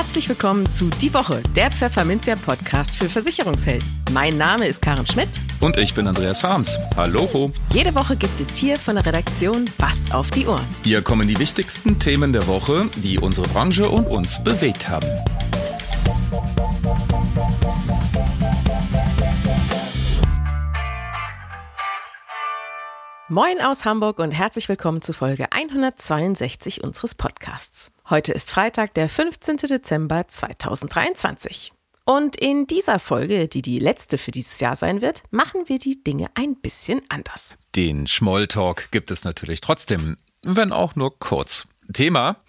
Herzlich willkommen zu Die Woche, der Pfefferminzia Podcast für Versicherungshelden. Mein Name ist Karen Schmidt. Und ich bin Andreas Harms. Hallo. Jede Woche gibt es hier von der Redaktion Was auf die Ohren. Hier kommen die wichtigsten Themen der Woche, die unsere Branche und uns bewegt haben. Moin aus Hamburg und herzlich willkommen zu Folge 162 unseres Podcasts. Heute ist Freitag, der 15. Dezember 2023. Und in dieser Folge, die die letzte für dieses Jahr sein wird, machen wir die Dinge ein bisschen anders. Den Schmolltalk gibt es natürlich trotzdem, wenn auch nur kurz. Thema,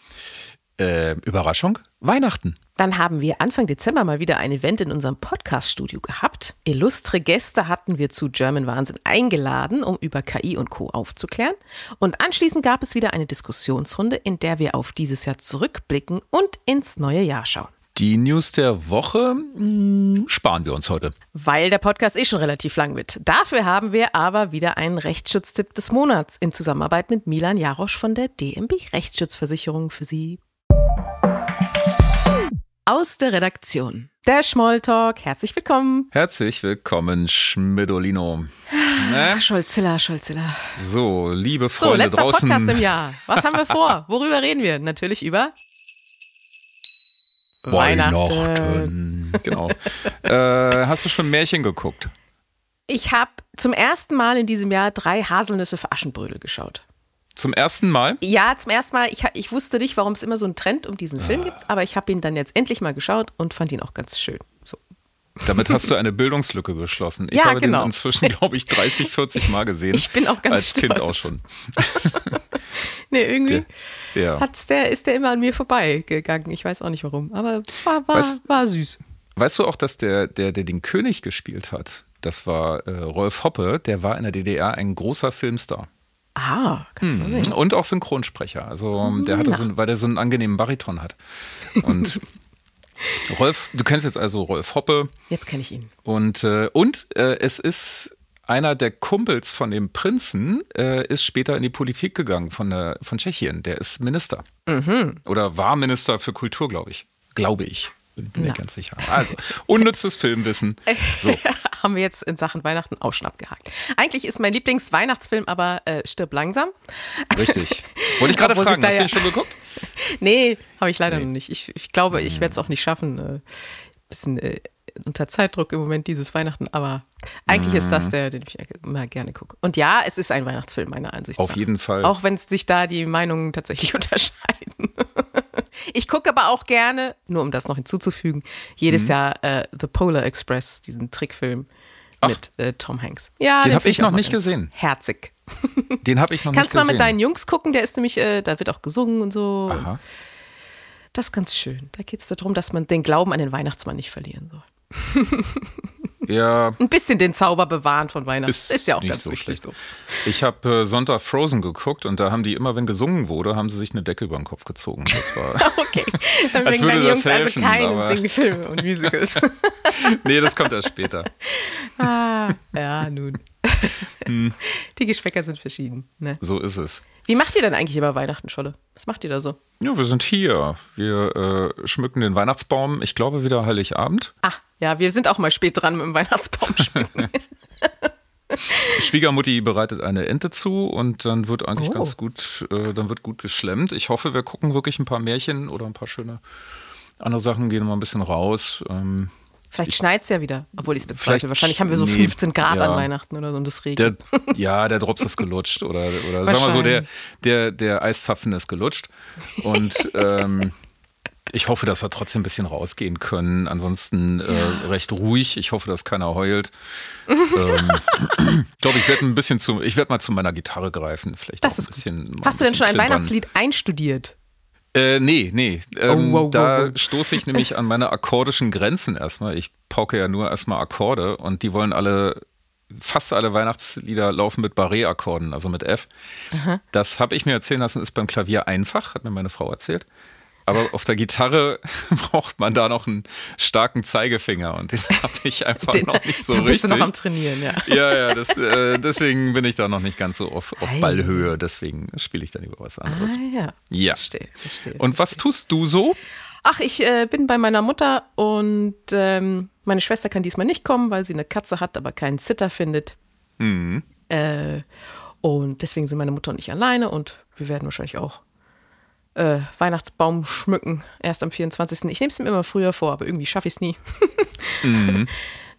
äh, Überraschung, Weihnachten. Dann haben wir Anfang Dezember mal wieder ein Event in unserem Podcast-Studio gehabt. Illustre Gäste hatten wir zu German Wahnsinn eingeladen, um über KI und Co. aufzuklären. Und anschließend gab es wieder eine Diskussionsrunde, in der wir auf dieses Jahr zurückblicken und ins neue Jahr schauen. Die News der Woche mh, hm, sparen wir uns heute. Weil der Podcast eh schon relativ lang wird. Dafür haben wir aber wieder einen Rechtsschutztipp des Monats in Zusammenarbeit mit Milan Jarosch von der DMB Rechtsschutzversicherung für Sie aus der Redaktion. Der Schmolltalk, herzlich willkommen. Herzlich willkommen, Schmidolino. Ne? Scholzilla, Scholzilla. So, liebe Freunde so, letzter draußen. Podcast im Jahr. Was haben wir vor? Worüber reden wir? Natürlich über Weihnachten. Weihnachten. Genau. äh, hast du schon Märchen geguckt? Ich habe zum ersten Mal in diesem Jahr drei Haselnüsse für Aschenbrödel geschaut. Zum ersten Mal? Ja, zum ersten Mal. Ich, ich wusste nicht, warum es immer so einen Trend um diesen Film gibt, aber ich habe ihn dann jetzt endlich mal geschaut und fand ihn auch ganz schön. So. Damit hast du eine Bildungslücke geschlossen. Ich ja, habe genau. den inzwischen, glaube ich, 30, 40 Mal gesehen. Ich bin auch ganz Als stolz. Kind auch schon. nee, irgendwie der, ja. hat's der, ist der immer an mir vorbeigegangen. Ich weiß auch nicht warum, aber war, war, weißt, war süß. Weißt du auch, dass der, der, der den König gespielt hat, das war äh, Rolf Hoppe, der war in der DDR ein großer Filmstar. Ah, kannst du hm. mal sehen. Und auch Synchronsprecher. Also der hatte so, weil der so einen angenehmen Bariton hat. Und Rolf, du kennst jetzt also Rolf Hoppe. Jetzt kenne ich ihn. Und, äh, und äh, es ist einer der Kumpels von dem Prinzen, äh, ist später in die Politik gegangen von, der, von Tschechien. Der ist Minister. Mhm. Oder war Minister für Kultur, glaube ich. Glaube ich. Bin, bin mir ganz sicher. Also, unnützes Filmwissen. So. Haben wir jetzt in Sachen Weihnachten auch schon abgehakt. Eigentlich ist mein Lieblingsweihnachtsfilm aber äh, Stirb langsam. Richtig. Wollte ich gerade fragen, hast du ihn schon geguckt? Nee, habe ich leider nee. noch nicht. Ich, ich glaube, ich werde es auch nicht schaffen. Äh, bisschen äh, unter Zeitdruck im Moment dieses Weihnachten, aber eigentlich mm. ist das mhm. der, den ich immer gerne gucke. Und ja, es ist ein Weihnachtsfilm meiner Ansicht nach. Auf jeden Fall. Auch wenn sich da die Meinungen tatsächlich unterscheiden. Ich gucke aber auch gerne, nur um das noch hinzuzufügen, jedes mhm. Jahr äh, The Polar Express, diesen Trickfilm Ach. mit äh, Tom Hanks. Ja, den, den habe ich noch nicht gesehen. Herzig. Den habe ich noch Kannst nicht gesehen. Kannst du mal mit deinen Jungs gucken, der ist nämlich, äh, da wird auch gesungen und so. Aha. Das ist ganz schön. Da geht es darum, dass man den Glauben an den Weihnachtsmann nicht verlieren soll. Ja. Ein bisschen den Zauber bewahren von Weihnachten. Ist, ist ja auch ganz so wichtig so. Ich habe äh, Sonntag Frozen geguckt und da haben die immer, wenn gesungen wurde, haben sie sich eine Decke über den Kopf gezogen. Das war. okay. Dann bringen deine Jungs also helfen, also keine Singfilme und Musicals. nee, das kommt erst später. Ah, ja, nun. Hm. Die Geschmäcker sind verschieden. Ne? So ist es. Wie macht ihr denn eigentlich über Weihnachten, Scholle? Was macht ihr da so? Ja, wir sind hier. Wir äh, schmücken den Weihnachtsbaum, ich glaube, wieder Heiligabend. Ah, ja, wir sind auch mal spät dran mit dem Weihnachtsbaum schmücken. Schwiegermutti bereitet eine Ente zu und dann wird eigentlich oh. ganz gut, äh, dann wird gut geschlemmt. Ich hoffe, wir gucken wirklich ein paar Märchen oder ein paar schöne andere Sachen, gehen mal ein bisschen raus. Ähm, Vielleicht schneit es ja wieder, obwohl ich es bezweifle. Wahrscheinlich haben wir so nee, 15 Grad ja, an Weihnachten oder so und das regnet. Der, ja, der Drops ist gelutscht oder, oder sagen wir so, der, der, der Eiszapfen ist gelutscht. Und ähm, ich hoffe, dass wir trotzdem ein bisschen rausgehen können. Ansonsten äh, ja. recht ruhig. Ich hoffe, dass keiner heult. ähm, ich glaube, ich werde ein bisschen zu, ich werde mal zu meiner Gitarre greifen. Vielleicht das ist ein bisschen. Hast du denn schon ein. Weihnachtslied einstudiert? Äh, nee, nee. Ähm, oh, wow, da wow. stoße ich nämlich an meine akkordischen Grenzen erstmal. Ich pauke ja nur erstmal Akkorde und die wollen alle, fast alle Weihnachtslieder laufen mit Barré-Akkorden, also mit F. Aha. Das habe ich mir erzählen lassen, ist beim Klavier einfach, hat mir meine Frau erzählt. Aber auf der Gitarre braucht man da noch einen starken Zeigefinger und den habe ich einfach den, noch nicht so da bist richtig. Du noch am Trainieren, ja. Ja, ja, das, äh, deswegen bin ich da noch nicht ganz so auf, auf Ballhöhe. Deswegen spiele ich dann über was anderes. Ah, ja. Ja. Verstehe, verstehe. Und was tust du so? Ach, ich äh, bin bei meiner Mutter und ähm, meine Schwester kann diesmal nicht kommen, weil sie eine Katze hat, aber keinen Zitter findet. Mhm. Äh, und deswegen sind meine Mutter und ich alleine und wir werden wahrscheinlich auch äh, Weihnachtsbaum schmücken, erst am 24. Ich nehme es mir immer früher vor, aber irgendwie schaffe ich es nie. mhm.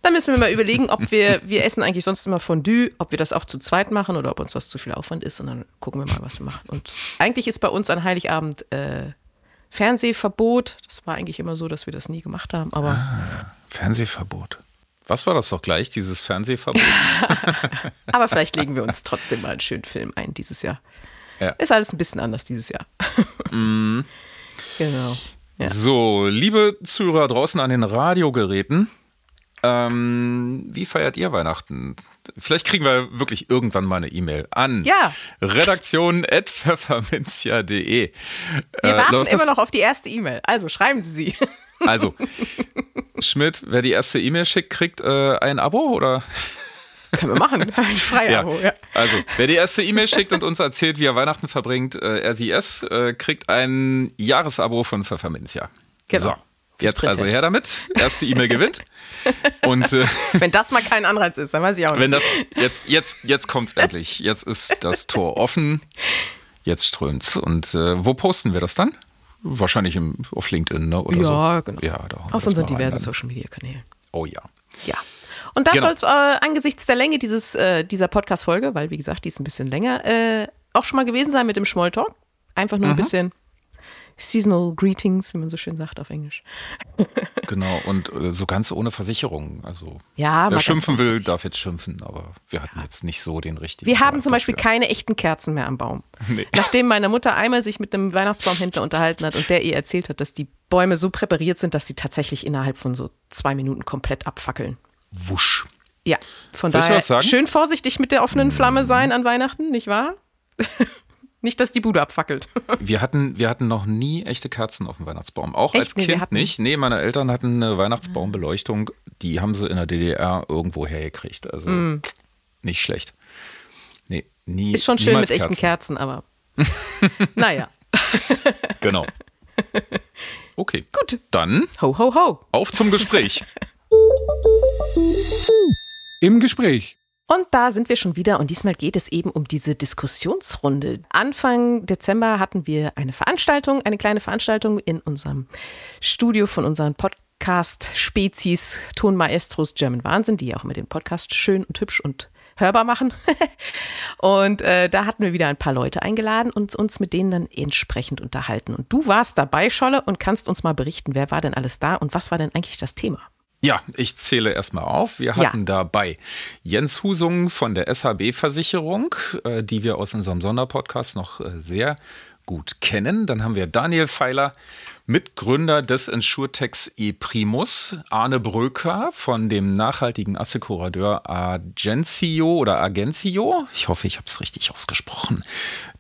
Dann müssen wir mal überlegen, ob wir, wir essen eigentlich sonst immer Fondue, ob wir das auch zu zweit machen oder ob uns das zu viel Aufwand ist und dann gucken wir mal, was wir machen. Und eigentlich ist bei uns an Heiligabend äh, Fernsehverbot. Das war eigentlich immer so, dass wir das nie gemacht haben, aber. Ah, Fernsehverbot. Was war das doch gleich, dieses Fernsehverbot? aber vielleicht legen wir uns trotzdem mal einen schönen Film ein dieses Jahr. Ja. Ist alles ein bisschen anders dieses Jahr. mm. Genau. Ja. So, liebe Zuhörer draußen an den Radiogeräten, ähm, wie feiert ihr Weihnachten? Vielleicht kriegen wir wirklich irgendwann mal eine E-Mail an ja. redaktion.pfefferminzia.de. Wir äh, warten immer noch auf die erste E-Mail, also schreiben Sie sie. Also, Schmidt, wer die erste E-Mail schickt, kriegt äh, ein Abo oder? Können wir machen, ein Freiabo, ja. ja. Also, wer die erste E-Mail schickt und uns erzählt, wie er Weihnachten verbringt, äh, es, äh, kriegt ein Jahresabo von Pfefferminzia. Genau. So. Jetzt also her damit. Erste E-Mail gewinnt. Und, äh, wenn das mal kein Anreiz ist, dann weiß ich auch nicht. Wenn das, jetzt, jetzt, jetzt kommt's endlich. Jetzt ist das Tor offen. Jetzt strömt's. Und äh, wo posten wir das dann? Wahrscheinlich im, auf LinkedIn, ne? Oder ja, so. genau. Ja, auf unseren diversen Social Media Kanälen. Oh ja. Ja. Und das genau. soll es äh, angesichts der Länge dieses, äh, dieser Podcast-Folge, weil wie gesagt, die ist ein bisschen länger, äh, auch schon mal gewesen sein mit dem Smalltalk. Einfach nur mhm. ein bisschen Seasonal Greetings, wie man so schön sagt auf Englisch. genau, und äh, so ganz ohne Versicherung. Also ja, wer schimpfen will, darf jetzt schimpfen, aber wir hatten ja. jetzt nicht so den richtigen. Wir haben zum Beispiel dafür. keine echten Kerzen mehr am Baum. Nee. Nachdem meine Mutter einmal sich mit einem Weihnachtsbaumhändler unterhalten hat und der ihr erzählt hat, dass die Bäume so präpariert sind, dass sie tatsächlich innerhalb von so zwei Minuten komplett abfackeln. Wusch. Ja, von Soll daher schön vorsichtig mit der offenen Flamme sein an Weihnachten, nicht wahr? Nicht, dass die Bude abfackelt. Wir hatten, wir hatten noch nie echte Kerzen auf dem Weihnachtsbaum. Auch Echt? als Kind nee, nicht. Nee, meine Eltern hatten eine Weihnachtsbaumbeleuchtung. Die haben sie in der DDR irgendwo hergekriegt. Also mm. nicht schlecht. Nee, nie. Ist schon schön mit Kerzen. echten Kerzen, aber naja. genau. Okay. Gut. Dann. Ho, ho, ho. Auf zum Gespräch. Im Gespräch. Und da sind wir schon wieder und diesmal geht es eben um diese Diskussionsrunde. Anfang Dezember hatten wir eine Veranstaltung, eine kleine Veranstaltung in unserem Studio von unseren Podcast-Spezies Tonmaestros German Wahnsinn, die ja auch immer den Podcast schön und hübsch und hörbar machen. und äh, da hatten wir wieder ein paar Leute eingeladen und uns mit denen dann entsprechend unterhalten. Und du warst dabei, Scholle, und kannst uns mal berichten, wer war denn alles da und was war denn eigentlich das Thema? Ja, ich zähle erstmal auf. Wir hatten ja. dabei Jens Husung von der SHB-Versicherung, äh, die wir aus unserem Sonderpodcast noch äh, sehr gut kennen. Dann haben wir Daniel Pfeiler, Mitgründer des Insurtex ePrimus, Arne Bröker von dem nachhaltigen Assekuradeur Agenzio oder Agenzio, ich hoffe, ich habe es richtig ausgesprochen,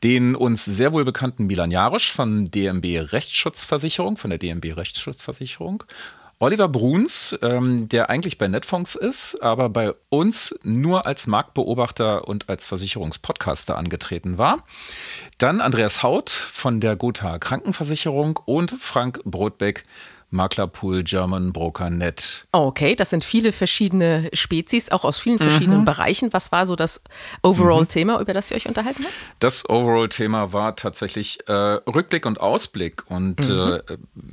den uns sehr wohl bekannten Milan Jarisch von DMB Rechtsschutzversicherung, von der DMB Rechtsschutzversicherung Oliver Bruns, ähm, der eigentlich bei Netfonds ist, aber bei uns nur als Marktbeobachter und als Versicherungspodcaster angetreten war. Dann Andreas Haut von der Gotha Krankenversicherung und Frank Brotbeck, Maklerpool German Broker Net. Okay, das sind viele verschiedene Spezies, auch aus vielen verschiedenen mhm. Bereichen. Was war so das Overall-Thema, mhm. über das ihr euch unterhalten habt? Das Overall-Thema war tatsächlich äh, Rückblick und Ausblick. Und mhm.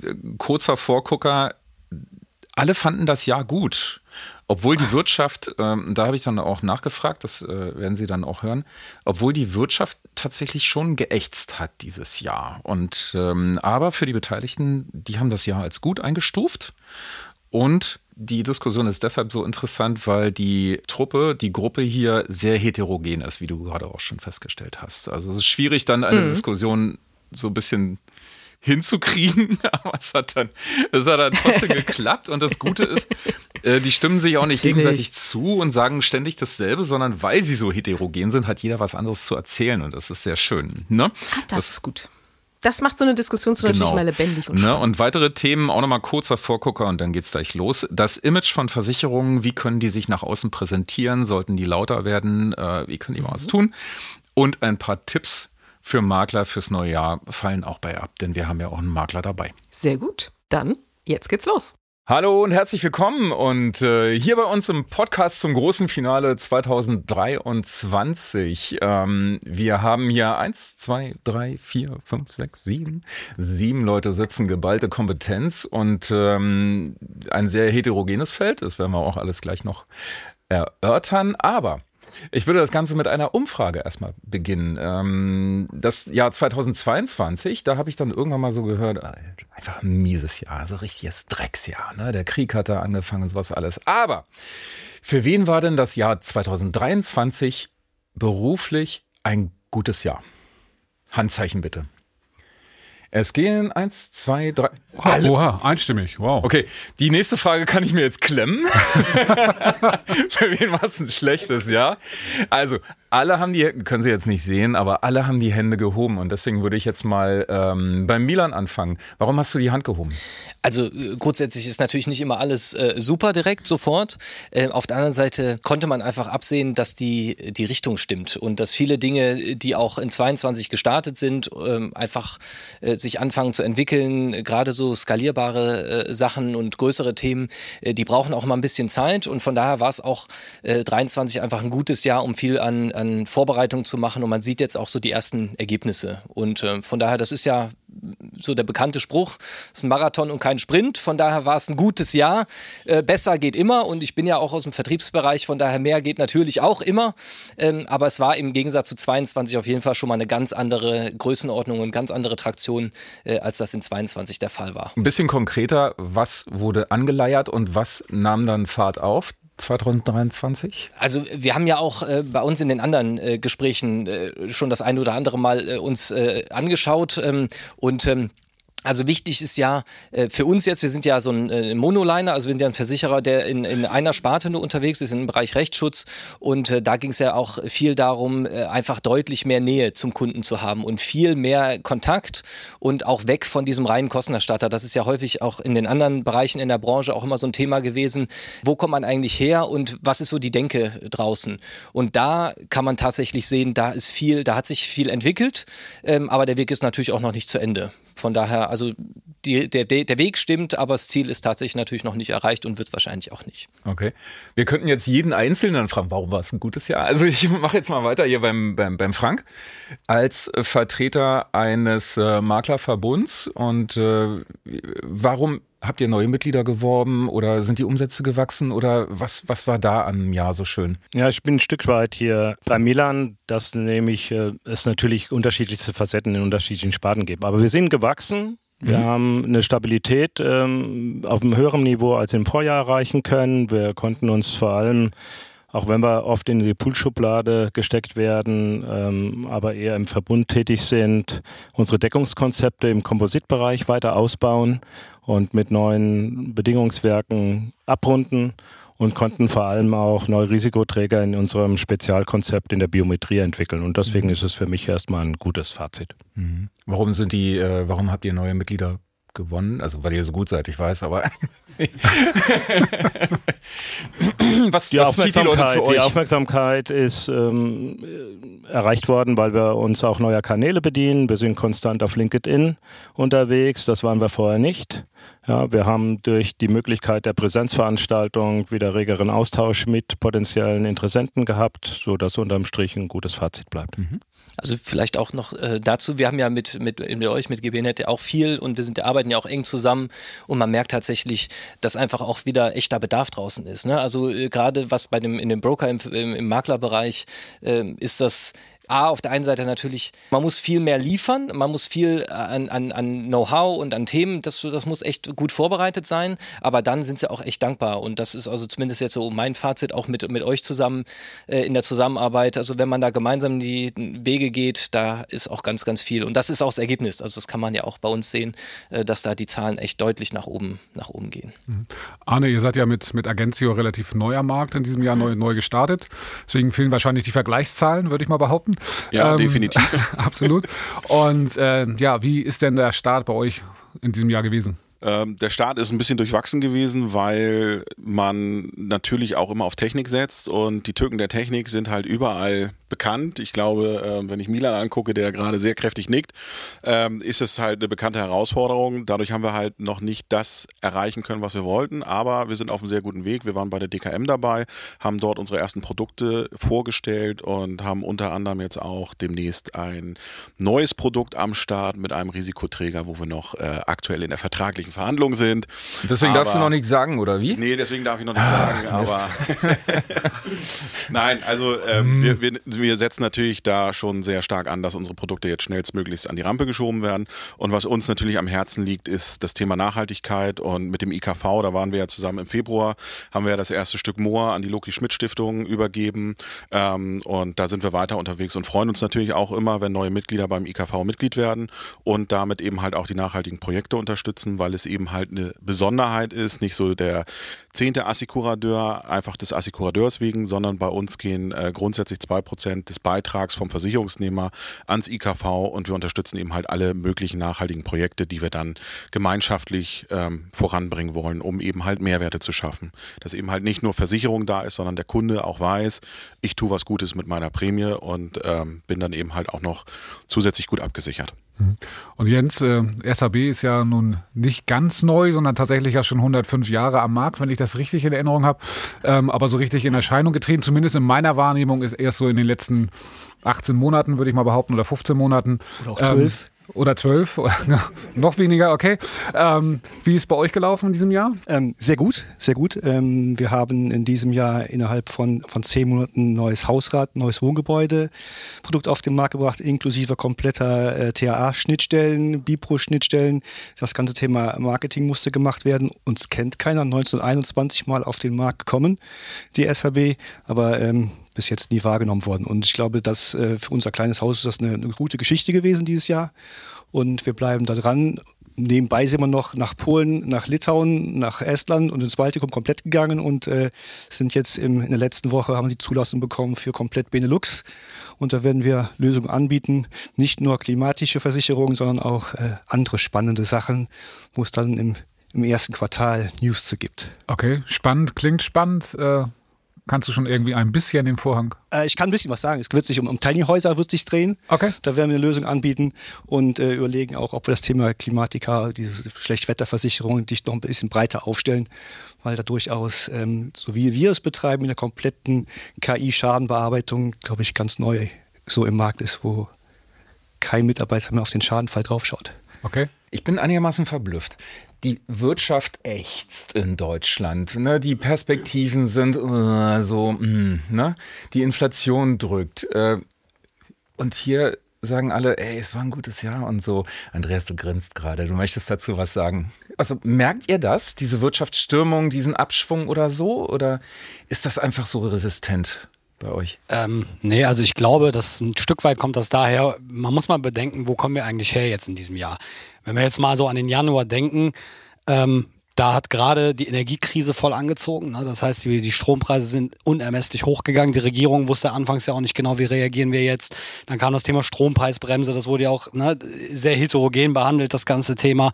äh, kurzer Vorgucker, alle fanden das Jahr gut. Obwohl die Wirtschaft, ähm, da habe ich dann auch nachgefragt, das äh, werden Sie dann auch hören, obwohl die Wirtschaft tatsächlich schon geächtzt hat dieses Jahr. Und ähm, aber für die Beteiligten, die haben das Jahr als gut eingestuft. Und die Diskussion ist deshalb so interessant, weil die Truppe, die Gruppe hier sehr heterogen ist, wie du gerade auch schon festgestellt hast. Also es ist schwierig, dann eine mhm. Diskussion so ein bisschen hinzukriegen, aber es hat dann, es hat dann trotzdem geklappt und das Gute ist, äh, die stimmen sich auch nicht Natürlich. gegenseitig zu und sagen ständig dasselbe, sondern weil sie so heterogen sind, hat jeder was anderes zu erzählen und das ist sehr schön. Ne? Ach, das, das, ist gut. Das macht so eine Diskussion so genau. natürlich mal lebendig und ne? Und weitere Themen, auch nochmal kurzer Vorgucker und dann geht's gleich los. Das Image von Versicherungen, wie können die sich nach außen präsentieren? Sollten die lauter werden? Äh, wie können die mal was mhm. tun? Und ein paar Tipps für Makler fürs neue Jahr fallen auch bei ab, denn wir haben ja auch einen Makler dabei. Sehr gut. Dann, jetzt geht's los. Hallo und herzlich willkommen und äh, hier bei uns im Podcast zum großen Finale 2023. Ähm, wir haben hier eins, zwei, drei, vier, fünf, sechs, sieben, sieben Leute sitzen, geballte Kompetenz und ähm, ein sehr heterogenes Feld. Das werden wir auch alles gleich noch erörtern. Aber ich würde das Ganze mit einer Umfrage erstmal beginnen. Ähm, das Jahr 2022, da habe ich dann irgendwann mal so gehört, äh, einfach ein mieses Jahr, so richtiges Drecksjahr. Ne? Der Krieg hat da angefangen und sowas alles. Aber für wen war denn das Jahr 2023 beruflich ein gutes Jahr? Handzeichen bitte. Es gehen eins, zwei, drei. Oha, oha, einstimmig. Wow. Okay, die nächste Frage kann ich mir jetzt klemmen. Für wen war es ein schlechtes Jahr? Also, alle haben die, können Sie jetzt nicht sehen, aber alle haben die Hände gehoben. Und deswegen würde ich jetzt mal ähm, beim Milan anfangen. Warum hast du die Hand gehoben? Also äh, grundsätzlich ist natürlich nicht immer alles äh, super direkt sofort. Äh, auf der anderen Seite konnte man einfach absehen, dass die, die Richtung stimmt und dass viele Dinge, die auch in 22 gestartet sind, ähm, einfach äh, sich anfangen zu entwickeln. Gerade so skalierbare äh, Sachen und größere Themen, äh, die brauchen auch mal ein bisschen Zeit. Und von daher war es auch 23 einfach ein gutes Jahr, um viel an an Vorbereitungen zu machen und man sieht jetzt auch so die ersten Ergebnisse. Und äh, von daher, das ist ja so der bekannte Spruch, es ist ein Marathon und kein Sprint. Von daher war es ein gutes Jahr. Äh, besser geht immer und ich bin ja auch aus dem Vertriebsbereich, von daher mehr geht natürlich auch immer. Ähm, aber es war im Gegensatz zu 22 auf jeden Fall schon mal eine ganz andere Größenordnung und ganz andere Traktion, äh, als das in 22 der Fall war. Ein bisschen konkreter, was wurde angeleiert und was nahm dann Fahrt auf? 2023? Also wir haben ja auch äh, bei uns in den anderen äh, Gesprächen äh, schon das ein oder andere Mal äh, uns äh, angeschaut ähm, und ähm, also wichtig ist ja äh, für uns jetzt, wir sind ja so ein äh, Monoliner, also wir sind ja ein Versicherer, der in, in einer Sparte nur unterwegs ist, im Bereich Rechtsschutz. Und äh, da ging es ja auch viel darum, äh, einfach deutlich mehr Nähe zum Kunden zu haben und viel mehr Kontakt und auch weg von diesem reinen Kostenerstatter. Das ist ja häufig auch in den anderen Bereichen in der Branche auch immer so ein Thema gewesen. Wo kommt man eigentlich her und was ist so die Denke draußen? Und da kann man tatsächlich sehen, da ist viel, da hat sich viel entwickelt, ähm, aber der Weg ist natürlich auch noch nicht zu Ende. Von daher, also die, der, der Weg stimmt, aber das Ziel ist tatsächlich natürlich noch nicht erreicht und wird es wahrscheinlich auch nicht. Okay. Wir könnten jetzt jeden Einzelnen fragen, warum war es ein gutes Jahr? Also ich mache jetzt mal weiter hier beim, beim, beim Frank. Als Vertreter eines äh, Maklerverbunds und äh, warum Habt ihr neue Mitglieder geworben oder sind die Umsätze gewachsen oder was, was war da am Jahr so schön? Ja, ich bin ein Stück weit hier bei Milan, dass nämlich äh, es natürlich unterschiedlichste Facetten in unterschiedlichen Sparten gibt. Aber wir sind gewachsen. Wir mhm. haben eine Stabilität ähm, auf einem höheren Niveau als im Vorjahr erreichen können. Wir konnten uns vor allem auch wenn wir oft in die Poolschublade gesteckt werden, ähm, aber eher im Verbund tätig sind, unsere Deckungskonzepte im Kompositbereich weiter ausbauen und mit neuen Bedingungswerken abrunden und konnten vor allem auch neue Risikoträger in unserem Spezialkonzept in der Biometrie entwickeln. Und deswegen mhm. ist es für mich erstmal ein gutes Fazit. Mhm. Warum sind die, äh, warum habt ihr neue Mitglieder gewonnen? Also weil ihr so gut seid, ich weiß, aber was, die, was zieht die Leute zu euch? Die Aufmerksamkeit ist ähm, erreicht worden, weil wir uns auch neuer Kanäle bedienen. Wir sind konstant auf LinkedIn unterwegs, das waren wir vorher nicht. Ja, wir haben durch die Möglichkeit der Präsenzveranstaltung wieder regeren Austausch mit potenziellen Interessenten gehabt, sodass unterm Strich ein gutes Fazit bleibt. Mhm. Also vielleicht auch noch äh, dazu, wir haben ja mit, mit, mit euch, mit GBNet ja auch viel und wir sind, arbeiten ja auch eng zusammen und man merkt tatsächlich, dass einfach auch wieder echter Bedarf draußen ist. Ne? Also äh, gerade was bei dem in dem Broker im, im, im Maklerbereich äh, ist das A, auf der einen Seite natürlich, man muss viel mehr liefern, man muss viel an, an, an Know-how und an Themen, das, das muss echt gut vorbereitet sein, aber dann sind sie auch echt dankbar und das ist also zumindest jetzt so mein Fazit auch mit, mit euch zusammen äh, in der Zusammenarbeit. Also wenn man da gemeinsam die Wege geht, da ist auch ganz, ganz viel und das ist auch das Ergebnis. Also das kann man ja auch bei uns sehen, äh, dass da die Zahlen echt deutlich nach oben, nach oben gehen. Mhm. Arne, ihr seid ja mit, mit Agenzio relativ neu am Markt in diesem Jahr neu, neu gestartet, deswegen fehlen wahrscheinlich die Vergleichszahlen, würde ich mal behaupten. Ja, ähm, definitiv. absolut. Und äh, ja, wie ist denn der Start bei euch in diesem Jahr gewesen? Ähm, der Start ist ein bisschen durchwachsen gewesen, weil man natürlich auch immer auf Technik setzt und die Tücken der Technik sind halt überall bekannt. Ich glaube, äh, wenn ich Milan angucke, der gerade sehr kräftig nickt, ähm, ist es halt eine bekannte Herausforderung. Dadurch haben wir halt noch nicht das erreichen können, was wir wollten, aber wir sind auf einem sehr guten Weg. Wir waren bei der DKM dabei, haben dort unsere ersten Produkte vorgestellt und haben unter anderem jetzt auch demnächst ein neues Produkt am Start mit einem Risikoträger, wo wir noch äh, aktuell in der vertraglichen Verhandlung sind. Deswegen aber, darfst du noch nichts sagen, oder wie? Nee, deswegen darf ich noch nichts ah, sagen, aber nein, also ähm, wir, wir wir setzen natürlich da schon sehr stark an, dass unsere Produkte jetzt schnellstmöglichst an die Rampe geschoben werden. Und was uns natürlich am Herzen liegt, ist das Thema Nachhaltigkeit. Und mit dem IKV, da waren wir ja zusammen im Februar, haben wir ja das erste Stück Moor an die Loki Schmidt Stiftung übergeben. Ähm, und da sind wir weiter unterwegs und freuen uns natürlich auch immer, wenn neue Mitglieder beim IKV Mitglied werden und damit eben halt auch die nachhaltigen Projekte unterstützen, weil es eben halt eine Besonderheit ist, nicht so der zehnte Assikuradeur einfach des Assikuradeurs wegen, sondern bei uns gehen äh, grundsätzlich zwei Prozent des Beitrags vom Versicherungsnehmer ans IKV und wir unterstützen eben halt alle möglichen nachhaltigen Projekte, die wir dann gemeinschaftlich ähm, voranbringen wollen, um eben halt Mehrwerte zu schaffen. Dass eben halt nicht nur Versicherung da ist, sondern der Kunde auch weiß, ich tue was Gutes mit meiner Prämie und ähm, bin dann eben halt auch noch zusätzlich gut abgesichert. Mhm. Und Jens, äh, SAB ist ja nun nicht ganz neu, sondern tatsächlich ja schon 105 Jahre am Markt, wenn ich das richtig in Erinnerung habe. Ähm, aber so richtig in Erscheinung getreten, zumindest in meiner Wahrnehmung, ist erst so in den letzten 18 Monaten, würde ich mal behaupten, oder 15 Monaten. Oder auch 12. Ähm, oder zwölf, noch weniger, okay. Ähm, wie ist bei euch gelaufen in diesem Jahr? Ähm, sehr gut, sehr gut. Ähm, wir haben in diesem Jahr innerhalb von, von zehn Monaten ein neues Hausrat, ein neues Wohngebäude, Produkt auf den Markt gebracht, inklusive kompletter äh, TAA-Schnittstellen, Bipro-Schnittstellen. Das ganze Thema Marketing musste gemacht werden. Uns kennt keiner, 1921 mal auf den Markt gekommen, die SHB, aber ähm, bis jetzt nie wahrgenommen worden. Und ich glaube, dass äh, für unser kleines Haus ist das eine, eine, gute Geschichte gewesen dieses Jahr. Und wir bleiben da dran. Nebenbei sind wir noch nach Polen, nach Litauen, nach Estland und ins Baltikum komplett gegangen und äh, sind jetzt im, in der letzten Woche haben wir die Zulassung bekommen für komplett Benelux. Und da werden wir Lösungen anbieten, nicht nur klimatische Versicherungen, sondern auch äh, andere spannende Sachen, wo es dann im, im ersten Quartal News zu gibt. Okay, spannend, klingt spannend. Äh, Kannst du schon irgendwie ein bisschen den Vorhang? Äh, ich kann ein bisschen was sagen. Es wird sich um, um Tiny Häuser wird sich drehen. Okay. Da werden wir eine Lösung anbieten und äh, überlegen auch, ob wir das Thema Klimatika, diese Schlechtwetterversicherung, dich noch ein bisschen breiter aufstellen, weil da durchaus, ähm, so wie wir es betreiben, in der kompletten KI-Schadenbearbeitung, glaube ich, ganz neu so im Markt ist, wo kein Mitarbeiter mehr auf den Schadenfall draufschaut. Okay. Ich bin einigermaßen verblüfft die Wirtschaft ächzt in Deutschland. Ne? Die Perspektiven sind uh, so, mm, ne? die Inflation drückt. Äh, und hier sagen alle, ey, es war ein gutes Jahr und so. Andreas, du grinst gerade, du möchtest dazu was sagen. Also merkt ihr das, diese Wirtschaftsstürmung, diesen Abschwung oder so? Oder ist das einfach so resistent? Bei euch? Ähm, nee, also ich glaube, dass ein Stück weit kommt das daher, man muss mal bedenken, wo kommen wir eigentlich her jetzt in diesem Jahr? Wenn wir jetzt mal so an den Januar denken, ähm, da hat gerade die Energiekrise voll angezogen. Ne? Das heißt, die, die, Strompreise sind unermesslich hochgegangen. Die Regierung wusste anfangs ja auch nicht genau, wie reagieren wir jetzt. Dann kam das Thema Strompreisbremse. Das wurde ja auch ne, sehr heterogen behandelt, das ganze Thema.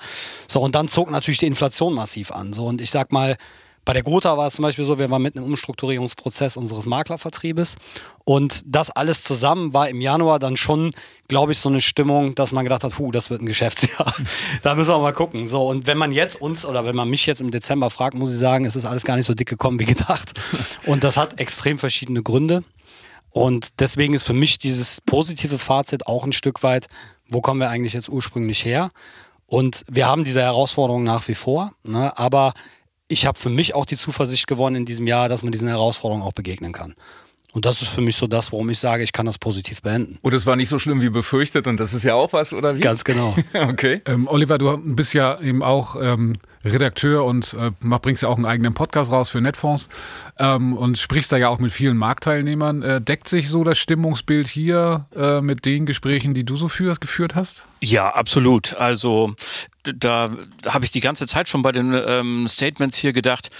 So, und dann zog natürlich die Inflation massiv an. So, und ich sag mal, bei der Gotha war es zum Beispiel so, wir waren mit einem Umstrukturierungsprozess unseres Maklervertriebes und das alles zusammen war im Januar dann schon, glaube ich, so eine Stimmung, dass man gedacht hat, hu, das wird ein Geschäftsjahr. da müssen wir mal gucken. So, und wenn man jetzt uns oder wenn man mich jetzt im Dezember fragt, muss ich sagen, es ist alles gar nicht so dick gekommen wie gedacht. Und das hat extrem verschiedene Gründe. Und deswegen ist für mich dieses positive Fazit auch ein Stück weit, wo kommen wir eigentlich jetzt ursprünglich her? Und wir haben diese Herausforderung nach wie vor, ne? aber ich habe für mich auch die Zuversicht gewonnen in diesem Jahr, dass man diesen Herausforderungen auch begegnen kann. Und das ist für mich so das, warum ich sage, ich kann das positiv beenden. Und es war nicht so schlimm wie befürchtet und das ist ja auch was, oder wie? Ganz genau. okay. Ähm, Oliver, du bist ja eben auch ähm, Redakteur und äh, bringst ja auch einen eigenen Podcast raus für Netfonds ähm, und sprichst da ja auch mit vielen Marktteilnehmern. Äh, deckt sich so das Stimmungsbild hier äh, mit den Gesprächen, die du so führst, geführt hast? Ja, absolut. Also da habe ich die ganze Zeit schon bei den ähm, Statements hier gedacht,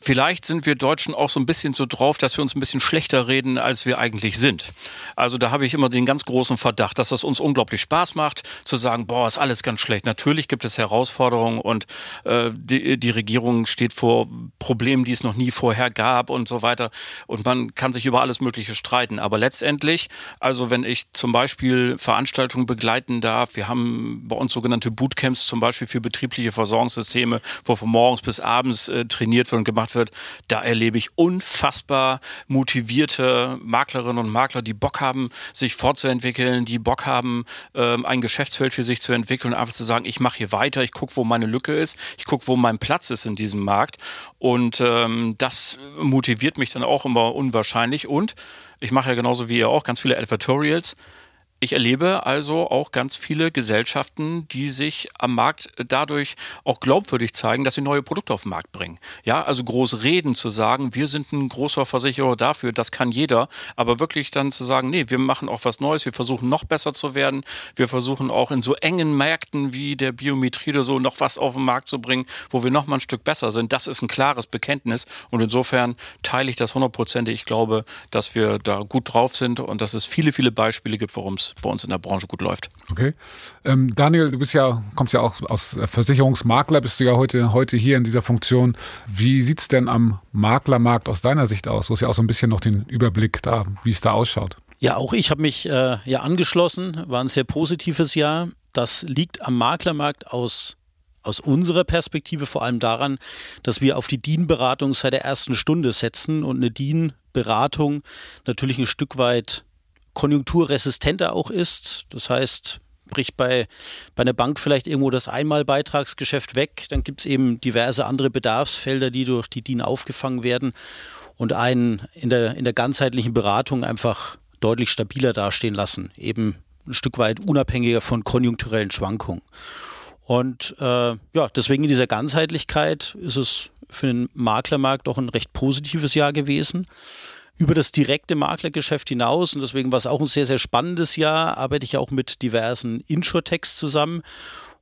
Vielleicht sind wir Deutschen auch so ein bisschen so drauf, dass wir uns ein bisschen schlechter reden, als wir eigentlich sind. Also da habe ich immer den ganz großen Verdacht, dass das uns unglaublich Spaß macht, zu sagen, boah, ist alles ganz schlecht. Natürlich gibt es Herausforderungen und äh, die, die Regierung steht vor Problemen, die es noch nie vorher gab und so weiter. Und man kann sich über alles Mögliche streiten. Aber letztendlich, also wenn ich zum Beispiel Veranstaltungen begleiten darf, wir haben bei uns sogenannte Bootcamps zum Beispiel für betriebliche Versorgungssysteme, wo von morgens bis abends äh, trainiert wird und gemacht wird, da erlebe ich unfassbar motivierte Maklerinnen und Makler, die Bock haben, sich fortzuentwickeln, die Bock haben, ähm, ein Geschäftsfeld für sich zu entwickeln, einfach zu sagen, ich mache hier weiter, ich gucke, wo meine Lücke ist, ich gucke, wo mein Platz ist in diesem Markt. Und ähm, das motiviert mich dann auch immer unwahrscheinlich. Und ich mache ja genauso wie ihr auch ganz viele Advertorials. Ich erlebe also auch ganz viele Gesellschaften, die sich am Markt dadurch auch glaubwürdig zeigen, dass sie neue Produkte auf den Markt bringen. Ja, also groß reden zu sagen, wir sind ein großer Versicherer dafür, das kann jeder, aber wirklich dann zu sagen, nee, wir machen auch was Neues, wir versuchen noch besser zu werden, wir versuchen auch in so engen Märkten wie der Biometrie oder so noch was auf den Markt zu bringen, wo wir noch mal ein Stück besser sind. Das ist ein klares Bekenntnis und insofern teile ich das hundertprozentig. Ich glaube, dass wir da gut drauf sind und dass es viele, viele Beispiele gibt, warum es bei uns in der Branche gut läuft. Okay. Ähm, Daniel, du bist ja, kommst ja auch aus Versicherungsmakler, bist du ja heute, heute hier in dieser Funktion. Wie sieht es denn am Maklermarkt aus deiner Sicht aus? Du hast ja auch so ein bisschen noch den Überblick da, wie es da ausschaut. Ja, auch ich habe mich äh, ja angeschlossen, war ein sehr positives Jahr. Das liegt am Maklermarkt aus aus unserer Perspektive vor allem daran, dass wir auf die DIN-Beratung seit der ersten Stunde setzen und eine DIN-Beratung natürlich ein Stück weit konjunkturresistenter auch ist. Das heißt, bricht bei, bei einer Bank vielleicht irgendwo das Einmalbeitragsgeschäft weg, dann gibt es eben diverse andere Bedarfsfelder, die durch die DIN aufgefangen werden und einen in der, in der ganzheitlichen Beratung einfach deutlich stabiler dastehen lassen, eben ein Stück weit unabhängiger von konjunkturellen Schwankungen. Und äh, ja, deswegen in dieser Ganzheitlichkeit ist es für den Maklermarkt auch ein recht positives Jahr gewesen über das direkte Maklergeschäft hinaus und deswegen war es auch ein sehr, sehr spannendes Jahr, arbeite ich auch mit diversen Insurtechs zusammen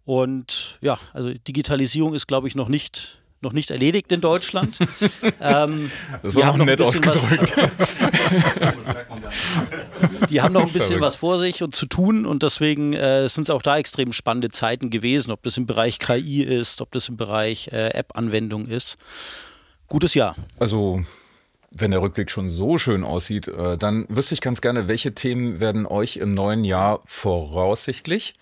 und ja, also Digitalisierung ist, glaube ich, noch nicht noch nicht erledigt in Deutschland. ähm, das war noch nett ausgedrückt. Was, die haben noch ein bisschen was vor sich und zu tun und deswegen äh, sind es auch da extrem spannende Zeiten gewesen, ob das im Bereich KI ist, ob das im Bereich äh, App-Anwendung ist. Gutes Jahr. Also wenn der Rückblick schon so schön aussieht, äh, dann wüsste ich ganz gerne, welche Themen werden euch im neuen Jahr voraussichtlich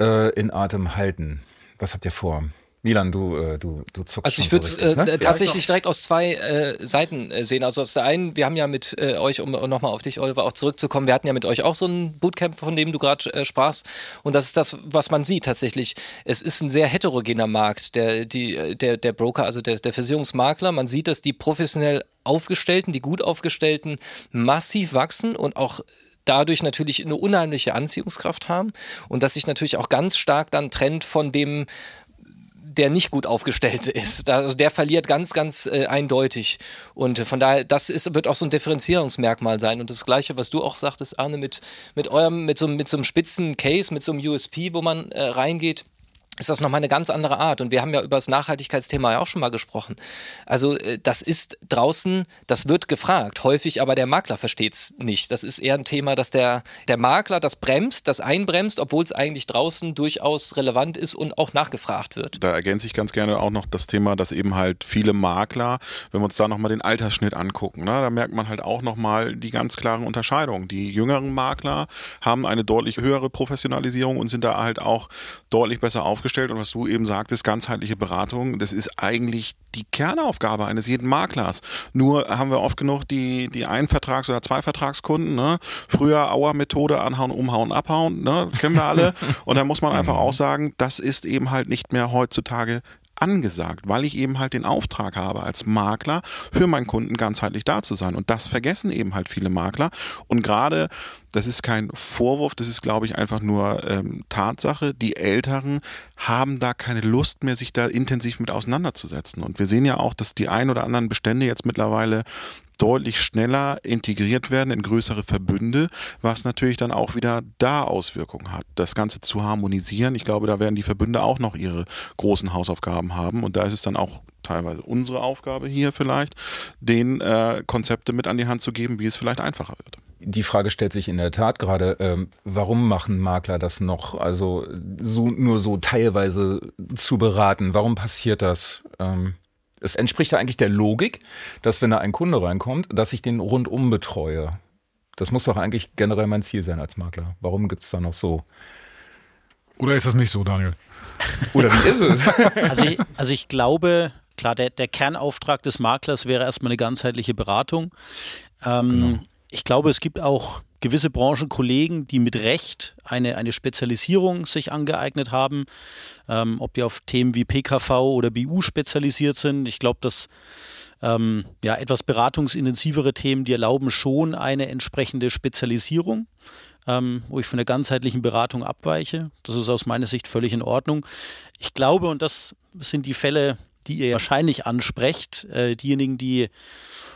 äh, in Atem halten? Was habt ihr vor? Milan, du, äh, du, du zuckst. Also ich würde es äh, ne? tatsächlich direkt aus zwei äh, Seiten äh, sehen. Also aus der einen, wir haben ja mit äh, euch, um nochmal auf dich, Oliver, auch zurückzukommen, wir hatten ja mit euch auch so ein Bootcamp, von dem du gerade äh, sprachst. Und das ist das, was man sieht tatsächlich. Es ist ein sehr heterogener Markt, der, die, der, der Broker, also der, der Versicherungsmakler. Man sieht, dass die professionell aufgestellten, die gut aufgestellten massiv wachsen und auch dadurch natürlich eine unheimliche Anziehungskraft haben und dass sich natürlich auch ganz stark dann trennt von dem, der nicht gut aufgestellt ist. Also der verliert ganz, ganz äh, eindeutig. Und von daher, das ist, wird auch so ein Differenzierungsmerkmal sein. Und das Gleiche, was du auch sagtest, Arne, mit, mit eurem, mit so, mit so einem spitzen Case, mit so einem USP, wo man äh, reingeht ist das nochmal eine ganz andere Art. Und wir haben ja über das Nachhaltigkeitsthema ja auch schon mal gesprochen. Also äh, das ist draußen, das wird gefragt, häufig aber der Makler versteht es nicht. Das ist eher ein Thema, dass der, der Makler das bremst, das einbremst, obwohl es eigentlich draußen durchaus relevant ist und auch nachgefragt wird. Da ergänze ich ganz gerne auch noch das Thema, dass eben halt viele Makler, wenn wir uns da nochmal den Altersschnitt angucken, ne, da merkt man halt auch nochmal die ganz klaren Unterscheidungen. Die jüngeren Makler haben eine deutlich höhere Professionalisierung und sind da halt auch deutlich besser aufgestellt und was du eben sagtest, ganzheitliche Beratung, das ist eigentlich die Kernaufgabe eines jeden Maklers. Nur haben wir oft genug die, die Ein-Vertrags- oder Zwei-Vertragskunden. Ne? Früher Auer-Methode, anhauen, umhauen, abhauen, ne? kennen wir alle. Und da muss man einfach auch sagen, das ist eben halt nicht mehr heutzutage angesagt, weil ich eben halt den Auftrag habe, als Makler für meinen Kunden ganzheitlich da zu sein. Und das vergessen eben halt viele Makler. Und gerade, das ist kein Vorwurf, das ist, glaube ich, einfach nur ähm, Tatsache. Die Älteren haben da keine Lust mehr, sich da intensiv mit auseinanderzusetzen. Und wir sehen ja auch, dass die ein oder anderen Bestände jetzt mittlerweile deutlich schneller integriert werden in größere Verbünde, was natürlich dann auch wieder da Auswirkungen hat. Das Ganze zu harmonisieren, ich glaube, da werden die Verbünde auch noch ihre großen Hausaufgaben haben und da ist es dann auch teilweise unsere Aufgabe hier vielleicht, den äh, Konzepte mit an die Hand zu geben, wie es vielleicht einfacher wird. Die Frage stellt sich in der Tat gerade, ähm, warum machen Makler das noch, also so, nur so teilweise zu beraten? Warum passiert das? Ähm, es entspricht ja eigentlich der Logik, dass wenn da ein Kunde reinkommt, dass ich den rundum betreue. Das muss doch eigentlich generell mein Ziel sein als Makler. Warum gibt es da noch so? Oder ist das nicht so, Daniel? Oder wie ist es? Also ich, also ich glaube, klar, der, der Kernauftrag des Maklers wäre erstmal eine ganzheitliche Beratung. Ähm, genau. Ich glaube, es gibt auch gewisse Branchenkollegen, die mit Recht eine, eine Spezialisierung sich angeeignet haben, ähm, ob die auf Themen wie PKV oder BU spezialisiert sind. Ich glaube, dass ähm, ja, etwas beratungsintensivere Themen, die erlauben schon eine entsprechende Spezialisierung, ähm, wo ich von der ganzheitlichen Beratung abweiche. Das ist aus meiner Sicht völlig in Ordnung. Ich glaube, und das sind die Fälle, die ihr wahrscheinlich ansprecht, äh, diejenigen, die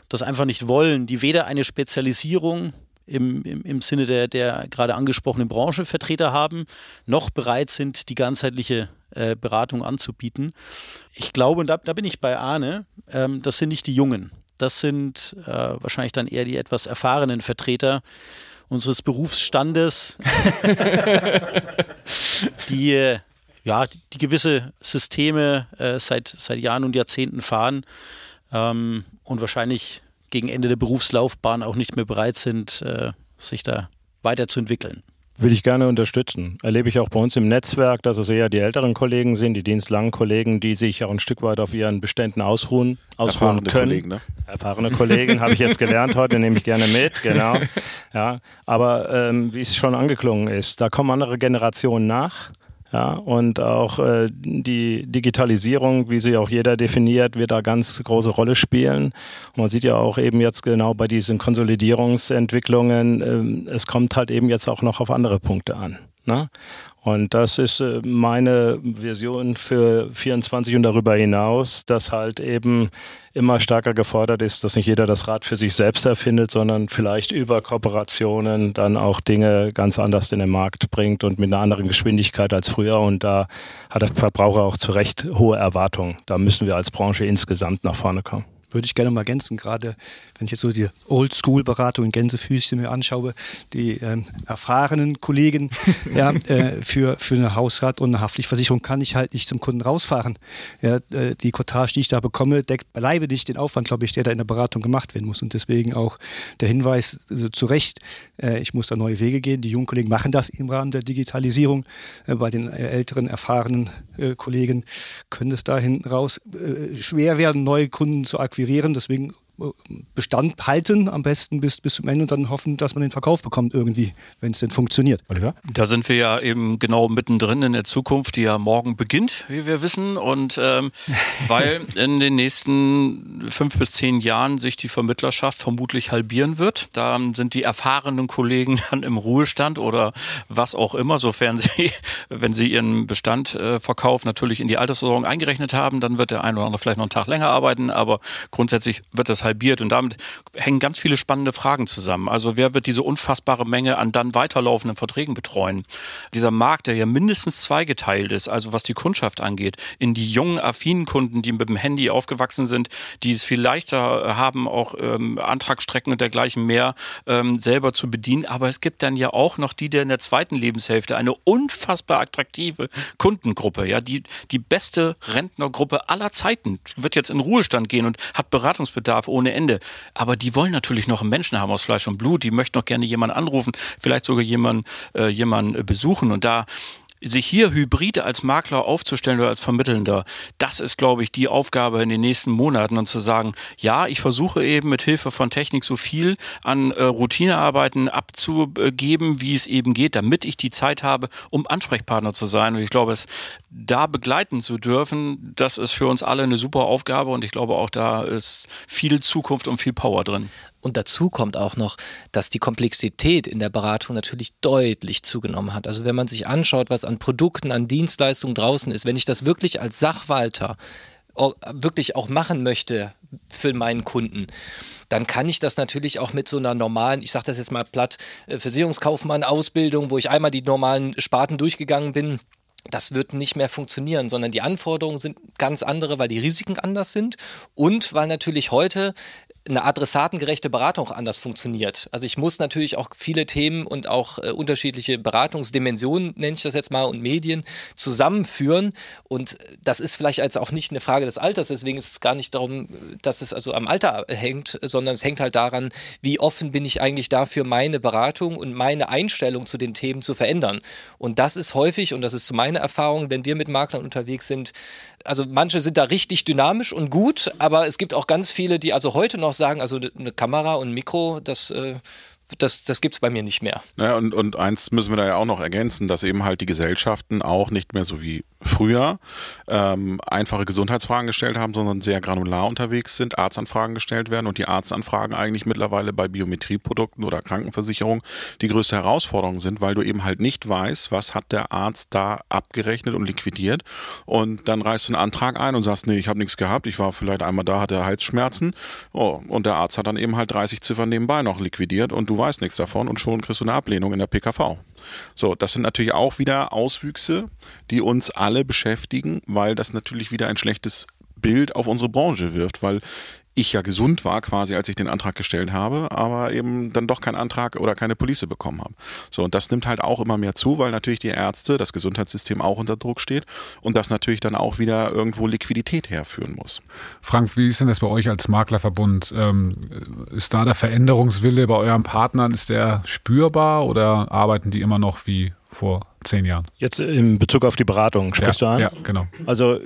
das einfach nicht wollen, die weder eine Spezialisierung im, im, im Sinne der, der gerade angesprochenen Branchenvertreter haben, noch bereit sind, die ganzheitliche äh, Beratung anzubieten. Ich glaube, und da, da bin ich bei Arne, ähm, das sind nicht die Jungen. Das sind äh, wahrscheinlich dann eher die etwas erfahrenen Vertreter unseres Berufsstandes, die ja, die, gewisse Systeme äh, seit, seit Jahren und Jahrzehnten fahren ähm, und wahrscheinlich gegen Ende der Berufslaufbahn auch nicht mehr bereit sind, äh, sich da weiterzuentwickeln. Will ich gerne unterstützen. Erlebe ich auch bei uns im Netzwerk, dass es eher die älteren Kollegen sind, die dienstlangen Kollegen, die sich auch ein Stück weit auf ihren Beständen ausruhen, ausruhen Erfahrene können. Kollegen, ne? Erfahrene Kollegen habe ich jetzt gelernt heute, nehme ich gerne mit, genau. Ja, aber ähm, wie es schon angeklungen ist, da kommen andere Generationen nach ja, und auch äh, die Digitalisierung, wie sie auch jeder definiert, wird da ganz große Rolle spielen. Und man sieht ja auch eben jetzt genau bei diesen Konsolidierungsentwicklungen, äh, es kommt halt eben jetzt auch noch auf andere Punkte an. Ne? Und das ist äh, meine Vision für 24 und darüber hinaus, dass halt eben immer stärker gefordert ist, dass nicht jeder das Rad für sich selbst erfindet, sondern vielleicht über Kooperationen dann auch Dinge ganz anders in den Markt bringt und mit einer anderen Geschwindigkeit als früher. Und da hat der Verbraucher auch zu Recht hohe Erwartungen. Da müssen wir als Branche insgesamt nach vorne kommen würde ich gerne mal ergänzen, gerade wenn ich jetzt so die Oldschool-Beratung in Gänsefüßchen mir anschaue, die ähm, erfahrenen Kollegen ja, äh, für, für eine Hausrat- und eine Haftpflichtversicherung kann ich halt nicht zum Kunden rausfahren. Ja, äh, die Cottage, die ich da bekomme, deckt beileibe nicht den Aufwand, glaube ich, der da in der Beratung gemacht werden muss. Und deswegen auch der Hinweis also zu Recht, äh, ich muss da neue Wege gehen. Die jungen Kollegen machen das im Rahmen der Digitalisierung. Äh, bei den äh, älteren, erfahrenen Kollegen können es da hinten raus schwer werden, neue Kunden zu akquirieren akquirieren. Deswegen Bestand halten, am besten bis, bis zum Ende und dann hoffen, dass man den Verkauf bekommt irgendwie, wenn es denn funktioniert. Oliver? Da sind wir ja eben genau mittendrin in der Zukunft, die ja morgen beginnt, wie wir wissen. Und ähm, weil in den nächsten fünf bis zehn Jahren sich die Vermittlerschaft vermutlich halbieren wird. Da sind die erfahrenen Kollegen dann im Ruhestand oder was auch immer, sofern sie, wenn sie ihren Bestandverkauf äh, natürlich in die Altersversorgung eingerechnet haben, dann wird der ein oder andere vielleicht noch einen Tag länger arbeiten, aber grundsätzlich wird das halbiert. Und damit hängen ganz viele spannende Fragen zusammen. Also wer wird diese unfassbare Menge an dann weiterlaufenden Verträgen betreuen? Dieser Markt, der ja mindestens zweigeteilt ist, also was die Kundschaft angeht, in die jungen, affinen Kunden, die mit dem Handy aufgewachsen sind, die es viel leichter haben, auch ähm, Antragsstrecken und dergleichen mehr ähm, selber zu bedienen. Aber es gibt dann ja auch noch die, die in der zweiten Lebenshälfte eine unfassbar attraktive Kundengruppe, ja, die, die beste Rentnergruppe aller Zeiten, wird jetzt in Ruhestand gehen und hat Beratungsbedarf ohne Ende. Aber die wollen natürlich noch einen Menschen haben aus Fleisch und Blut. Die möchten noch gerne jemanden anrufen, vielleicht sogar jemanden, äh, jemanden besuchen. Und da sich hier Hybride als Makler aufzustellen oder als Vermittelnder, das ist, glaube ich, die Aufgabe in den nächsten Monaten und zu sagen, ja, ich versuche eben mit Hilfe von Technik so viel an äh, Routinearbeiten abzugeben, wie es eben geht, damit ich die Zeit habe, um Ansprechpartner zu sein. Und ich glaube, es da begleiten zu dürfen, das ist für uns alle eine super Aufgabe und ich glaube auch da ist viel Zukunft und viel Power drin. Und dazu kommt auch noch, dass die Komplexität in der Beratung natürlich deutlich zugenommen hat. Also wenn man sich anschaut, was an Produkten, an Dienstleistungen draußen ist, wenn ich das wirklich als Sachwalter wirklich auch machen möchte für meinen Kunden, dann kann ich das natürlich auch mit so einer normalen, ich sage das jetzt mal platt, äh, Versicherungskaufmann-Ausbildung, wo ich einmal die normalen Sparten durchgegangen bin, das wird nicht mehr funktionieren, sondern die Anforderungen sind ganz andere, weil die Risiken anders sind und weil natürlich heute eine adressatengerechte Beratung auch anders funktioniert. Also ich muss natürlich auch viele Themen und auch äh, unterschiedliche Beratungsdimensionen, nenne ich das jetzt mal, und Medien zusammenführen. Und das ist vielleicht als auch nicht eine Frage des Alters, deswegen ist es gar nicht darum, dass es also am Alter hängt, sondern es hängt halt daran, wie offen bin ich eigentlich dafür, meine Beratung und meine Einstellung zu den Themen zu verändern. Und das ist häufig, und das ist zu meiner Erfahrung, wenn wir mit Maklern unterwegs sind, also manche sind da richtig dynamisch und gut, aber es gibt auch ganz viele, die also heute noch sagen, also eine Kamera und ein Mikro, das äh, das, das gibt es bei mir nicht mehr. Ja, und, und eins müssen wir da ja auch noch ergänzen, dass eben halt die Gesellschaften auch nicht mehr so wie früher ähm, einfache Gesundheitsfragen gestellt haben, sondern sehr granular unterwegs sind, Arztanfragen gestellt werden und die Arztanfragen eigentlich mittlerweile bei Biometrieprodukten oder Krankenversicherung die größte Herausforderung sind, weil du eben halt nicht weißt, was hat der Arzt da abgerechnet und liquidiert und dann reißt du einen Antrag ein und sagst, nee, ich habe nichts gehabt, ich war vielleicht einmal da, hatte Halsschmerzen oh, und der Arzt hat dann eben halt 30 Ziffern nebenbei noch liquidiert und du weißt nichts davon und schon kriegst du eine Ablehnung in der PKV. So, das sind natürlich auch wieder Auswüchse, die uns alle beschäftigen, weil das natürlich wieder ein schlechtes Bild auf unsere Branche wirft, weil ich ja gesund war quasi, als ich den Antrag gestellt habe, aber eben dann doch keinen Antrag oder keine Police bekommen habe. So, und das nimmt halt auch immer mehr zu, weil natürlich die Ärzte, das Gesundheitssystem auch unter Druck steht und das natürlich dann auch wieder irgendwo Liquidität herführen muss. Frank, wie ist denn das bei euch als Maklerverbund? Ähm, ist da der Veränderungswille bei euren Partnern, ist der spürbar oder arbeiten die immer noch wie vor zehn Jahren? Jetzt in Bezug auf die Beratung sprichst ja, du an? Ja, genau. Also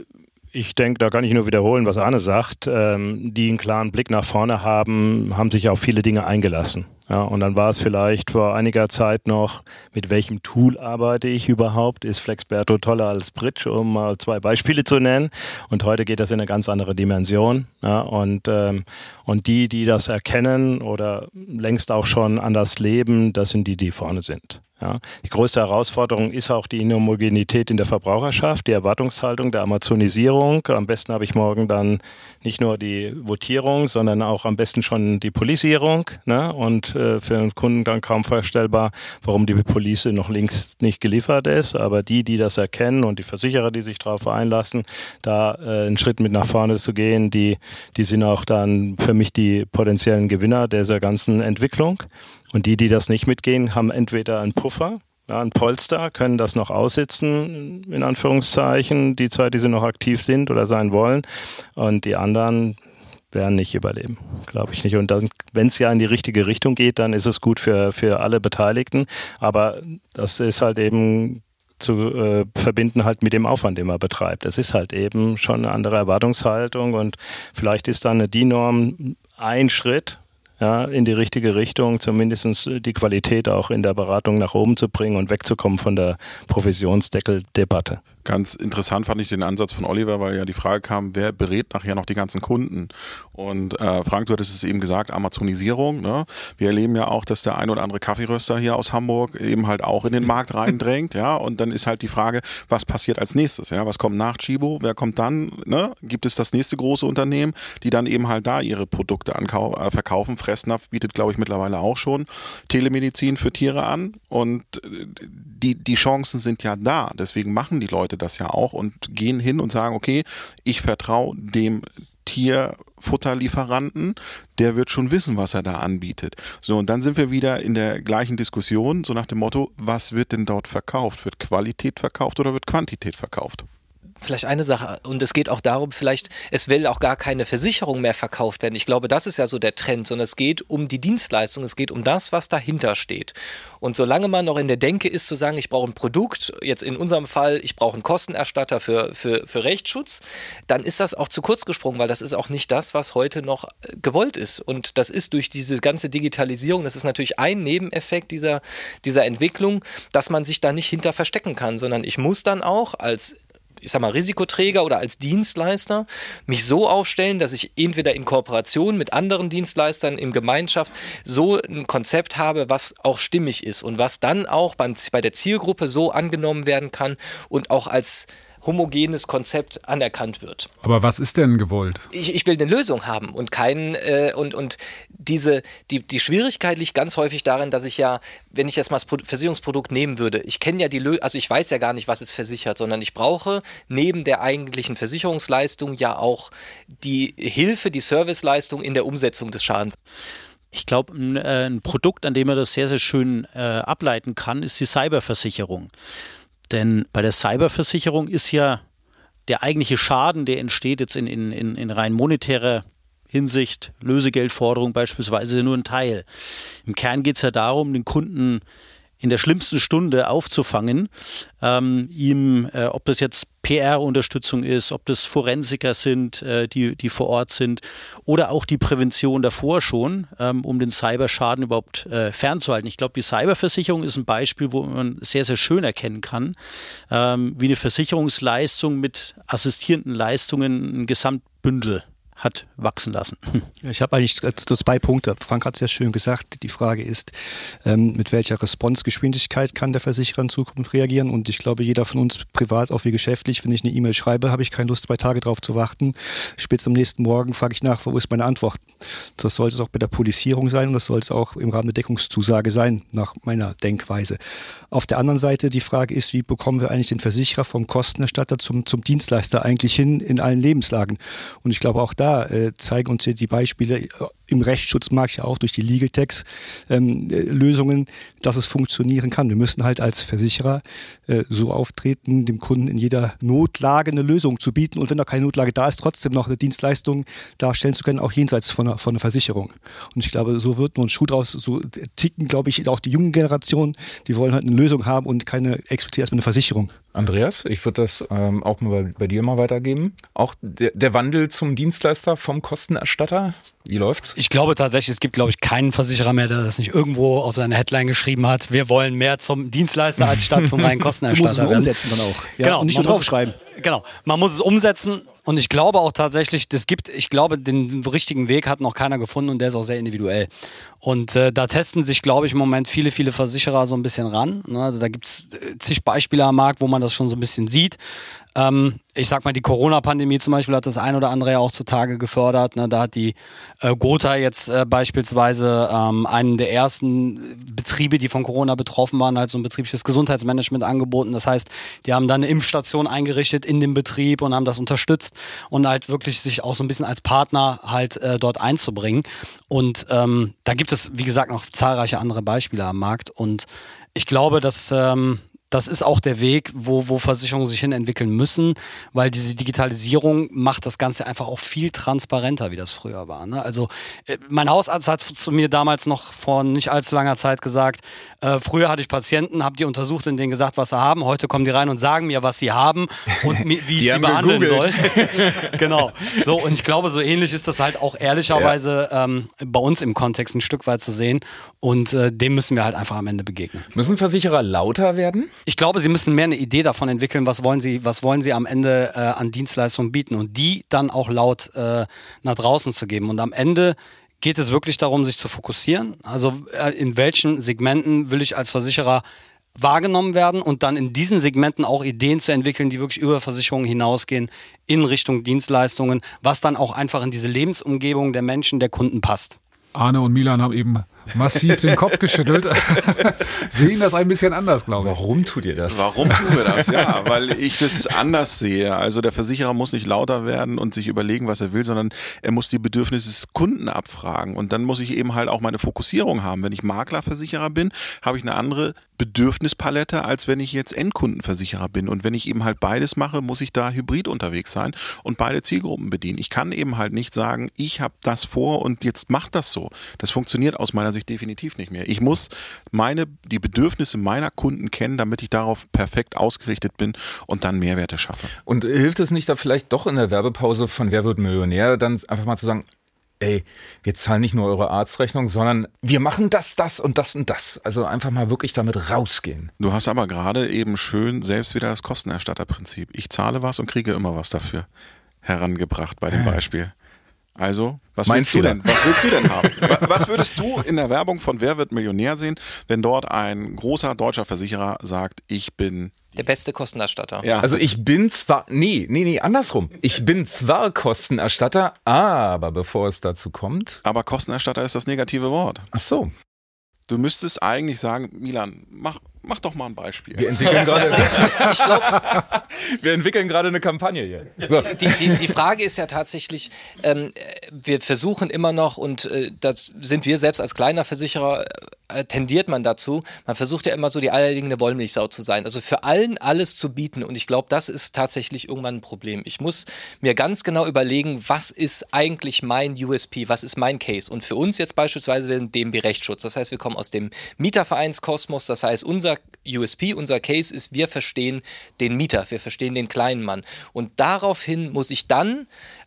ich denke, da kann ich nur wiederholen, was Arne sagt. Ähm, die einen klaren Blick nach vorne haben, haben sich auf viele Dinge eingelassen. Ja, und dann war es vielleicht vor einiger Zeit noch, mit welchem Tool arbeite ich überhaupt? Ist Flexberto toller als Bridge, um mal zwei Beispiele zu nennen? Und heute geht das in eine ganz andere Dimension. Ja, und, ähm, und die, die das erkennen oder längst auch schon anders leben, das sind die, die vorne sind. Ja. Die größte Herausforderung ist auch die Inhomogenität in der Verbraucherschaft, die Erwartungshaltung der Amazonisierung. Am besten habe ich morgen dann nicht nur die Votierung, sondern auch am besten schon die Polisierung. Ne? Und äh, für den Kunden dann kaum vorstellbar, warum die Police noch links nicht geliefert ist. Aber die, die das erkennen und die Versicherer, die sich darauf einlassen, da äh, einen Schritt mit nach vorne zu gehen, die, die sind auch dann für mich die potenziellen Gewinner dieser ganzen Entwicklung. Und die, die das nicht mitgehen, haben entweder einen Puffer, ja, ein Polster, können das noch aussitzen, in Anführungszeichen, die Zeit, die sie noch aktiv sind oder sein wollen. Und die anderen werden nicht überleben, glaube ich nicht. Und wenn es ja in die richtige Richtung geht, dann ist es gut für, für alle Beteiligten. Aber das ist halt eben zu äh, verbinden halt mit dem Aufwand, den man betreibt. Es ist halt eben schon eine andere Erwartungshaltung und vielleicht ist dann eine DIN-Norm ein Schritt, ja, in die richtige Richtung, zumindest die Qualität auch in der Beratung nach oben zu bringen und wegzukommen von der Provisionsdeckeldebatte. Ganz interessant fand ich den Ansatz von Oliver, weil ja die Frage kam, wer berät nachher noch die ganzen Kunden? Und äh, Frank, du hattest es eben gesagt, Amazonisierung. Ne? Wir erleben ja auch, dass der ein oder andere Kaffeeröster hier aus Hamburg eben halt auch in den Markt reindrängt. ja, und dann ist halt die Frage, was passiert als nächstes? Ja, was kommt nach Chibo? Wer kommt dann? Ne? Gibt es das nächste große Unternehmen, die dann eben halt da ihre Produkte äh, verkaufen? Fressnapf bietet, glaube ich, mittlerweile auch schon Telemedizin für Tiere an. Und äh, die, die Chancen sind ja da. Deswegen machen die Leute das ja auch und gehen hin und sagen, okay, ich vertraue dem Tierfutterlieferanten, der wird schon wissen, was er da anbietet. So, und dann sind wir wieder in der gleichen Diskussion, so nach dem Motto, was wird denn dort verkauft? Wird Qualität verkauft oder wird Quantität verkauft? Vielleicht eine Sache, und es geht auch darum, vielleicht, es will auch gar keine Versicherung mehr verkauft werden. Ich glaube, das ist ja so der Trend, sondern es geht um die Dienstleistung, es geht um das, was dahinter steht. Und solange man noch in der Denke ist, zu sagen, ich brauche ein Produkt, jetzt in unserem Fall, ich brauche einen Kostenerstatter für, für, für Rechtsschutz, dann ist das auch zu kurz gesprungen, weil das ist auch nicht das, was heute noch äh, gewollt ist. Und das ist durch diese ganze Digitalisierung, das ist natürlich ein Nebeneffekt dieser, dieser Entwicklung, dass man sich da nicht hinter verstecken kann, sondern ich muss dann auch als ich sag mal, Risikoträger oder als Dienstleister mich so aufstellen, dass ich entweder in Kooperation mit anderen Dienstleistern in Gemeinschaft so ein Konzept habe, was auch stimmig ist und was dann auch beim, bei der Zielgruppe so angenommen werden kann und auch als homogenes Konzept anerkannt wird. Aber was ist denn gewollt? Ich, ich will eine Lösung haben und keinen äh, und, und diese, die, die Schwierigkeit liegt ganz häufig darin, dass ich ja, wenn ich jetzt mal das Versicherungsprodukt nehmen würde, ich kenne ja die Lösung, also ich weiß ja gar nicht, was es versichert, sondern ich brauche neben der eigentlichen Versicherungsleistung ja auch die Hilfe, die Serviceleistung in der Umsetzung des Schadens. Ich glaube, ein, äh, ein, Produkt, an dem man das sehr, sehr schön äh, ableiten kann, ist die Cyberversicherung. Denn bei der Cyberversicherung ist ja der eigentliche Schaden, der entsteht jetzt in, in, in, in rein monetärer Hinsicht, Lösegeldforderung beispielsweise, nur ein Teil. Im Kern geht es ja darum, den Kunden in der schlimmsten Stunde aufzufangen, ähm, ihm, äh, ob das jetzt PR-Unterstützung ist, ob das Forensiker sind, äh, die, die vor Ort sind, oder auch die Prävention davor schon, ähm, um den Cyberschaden überhaupt äh, fernzuhalten. Ich glaube, die Cyberversicherung ist ein Beispiel, wo man sehr, sehr schön erkennen kann, ähm, wie eine Versicherungsleistung mit assistierenden Leistungen ein Gesamtbündel hat wachsen lassen. Ich habe eigentlich zwei Punkte. Frank hat es ja schön gesagt. Die Frage ist, ähm, mit welcher Responsgeschwindigkeit kann der Versicherer in Zukunft reagieren? Und ich glaube, jeder von uns privat, auch wie geschäftlich, wenn ich eine E-Mail schreibe, habe ich keine Lust, zwei Tage darauf zu warten. Spitz am nächsten Morgen frage ich nach, wo ist meine Antwort? Das sollte es auch bei der Polisierung sein und das soll es auch im Rahmen der Deckungszusage sein, nach meiner Denkweise. Auf der anderen Seite die Frage ist, wie bekommen wir eigentlich den Versicherer vom Kostenerstatter zum, zum Dienstleister eigentlich hin in allen Lebenslagen? Und ich glaube, auch da da äh, zeigen uns die Beispiele im Rechtsschutzmarkt ja auch durch die Legal Tax ähm, äh, Lösungen, dass es funktionieren kann. Wir müssen halt als Versicherer äh, so auftreten, dem Kunden in jeder Notlage eine Lösung zu bieten und wenn da keine Notlage da ist, trotzdem noch eine Dienstleistung darstellen zu können, auch jenseits von einer, von einer Versicherung. Und ich glaube, so wird nur ein Schuh draus, so ticken, glaube ich, auch die jungen Generationen, die wollen halt eine Lösung haben und keine explizit erstmal eine Versicherung. Andreas, ich würde das ähm, auch mal bei, bei, dir mal weitergeben. Auch der, der Wandel zum Dienstleister vom Kostenerstatter, wie läuft's? Ich glaube tatsächlich, es gibt, glaube ich, keinen Versicherer mehr, der das nicht irgendwo auf seine Headline geschrieben hat. Wir wollen mehr zum Dienstleister als statt zum reinen Kostenerstatter. Du musst es umsetzen dann auch. Ja? Genau, und nicht nur draufschreiben. Genau, man muss es umsetzen und ich glaube auch tatsächlich, das gibt, ich glaube, den richtigen Weg hat noch keiner gefunden und der ist auch sehr individuell. Und äh, da testen sich, glaube ich, im Moment viele, viele Versicherer so ein bisschen ran. Ne? Also da gibt es äh, zig Beispiele am Markt, wo man das schon so ein bisschen sieht. Ähm, ich sag mal, die Corona-Pandemie zum Beispiel hat das ein oder andere ja auch zutage gefördert. Ne? Da hat die äh, Gotha jetzt äh, beispielsweise ähm, einen der ersten Betriebe, die von Corona betroffen waren, halt so ein betriebliches Gesundheitsmanagement angeboten. Das heißt, die haben dann eine Impfstation eingerichtet in dem Betrieb und haben das unterstützt und halt wirklich sich auch so ein bisschen als Partner halt äh, dort einzubringen. Und ähm, da gibt es, wie gesagt, noch zahlreiche andere Beispiele am Markt. Und ich glaube, dass ähm, das ist auch der Weg, wo, wo Versicherungen sich hin entwickeln müssen, weil diese Digitalisierung macht das Ganze einfach auch viel transparenter, wie das früher war. Ne? Also äh, mein Hausarzt hat zu mir damals noch vor nicht allzu langer Zeit gesagt, äh, früher hatte ich Patienten, habe die untersucht und denen gesagt, was sie haben. Heute kommen die rein und sagen mir, was sie haben und wie ich sie behandeln soll. genau. So, und ich glaube, so ähnlich ist das halt auch ehrlicherweise ja. ähm, bei uns im Kontext ein Stück weit zu sehen. Und äh, dem müssen wir halt einfach am Ende begegnen. Müssen Versicherer lauter werden? Ich glaube, sie müssen mehr eine Idee davon entwickeln, was wollen sie, was wollen sie am Ende äh, an Dienstleistungen bieten und die dann auch laut äh, nach draußen zu geben. Und am Ende geht es wirklich darum, sich zu fokussieren. Also äh, in welchen Segmenten will ich als Versicherer wahrgenommen werden und dann in diesen Segmenten auch Ideen zu entwickeln, die wirklich über Versicherungen hinausgehen in Richtung Dienstleistungen, was dann auch einfach in diese Lebensumgebung der Menschen, der Kunden passt. Arne und Milan haben eben massiv den Kopf geschüttelt. Sehen das ein bisschen anders, glaube ich. Warum tut ihr das? Warum tun wir das? Ja, weil ich das anders sehe. Also der Versicherer muss nicht lauter werden und sich überlegen, was er will, sondern er muss die Bedürfnisse des Kunden abfragen. Und dann muss ich eben halt auch meine Fokussierung haben. Wenn ich Maklerversicherer bin, habe ich eine andere Bedürfnispalette, als wenn ich jetzt Endkundenversicherer bin. Und wenn ich eben halt beides mache, muss ich da hybrid unterwegs sein und beide Zielgruppen bedienen. Ich kann eben halt nicht sagen, ich habe das vor und jetzt macht das so. Das funktioniert aus meiner Sicht definitiv nicht mehr. Ich muss meine, die Bedürfnisse meiner Kunden kennen, damit ich darauf perfekt ausgerichtet bin und dann Mehrwerte schaffe. Und hilft es nicht da vielleicht doch in der Werbepause von Wer wird Millionär dann einfach mal zu sagen, ey, wir zahlen nicht nur eure Arztrechnung, sondern wir machen das, das und das und das. Also einfach mal wirklich damit rausgehen. Du hast aber gerade eben schön selbst wieder das Kostenerstatterprinzip. Ich zahle was und kriege immer was dafür herangebracht bei dem Beispiel. Also, was willst du denn? Was willst du denn haben? Was würdest du in der Werbung von Wer wird Millionär sehen, wenn dort ein großer deutscher Versicherer sagt, ich bin der beste Kostenerstatter. Ja. Also ich bin zwar, nee, nee, nee, andersrum. Ich bin zwar Kostenerstatter, aber bevor es dazu kommt. Aber Kostenerstatter ist das negative Wort. Ach so. Du müsstest eigentlich sagen, Milan, mach, mach doch mal ein Beispiel. Wir entwickeln gerade, ich glaub, wir entwickeln gerade eine Kampagne hier. So. Die, die, die, Frage ist ja tatsächlich, ähm, wir versuchen immer noch, und äh, das sind wir selbst als kleiner Versicherer äh, tendiert man dazu, man versucht ja immer so die eierlegende Wollmilchsau zu sein. Also für allen alles zu bieten. Und ich glaube, das ist tatsächlich irgendwann ein Problem. Ich muss mir ganz genau überlegen, was ist eigentlich mein USP, was ist mein Case. Und für uns jetzt beispielsweise den DMB-Rechtsschutz. Das heißt, wir kommen aus dem Mietervereinskosmos. Das heißt, unser USP, unser Case ist, wir verstehen den Mieter, wir verstehen den kleinen Mann. Und daraufhin muss ich dann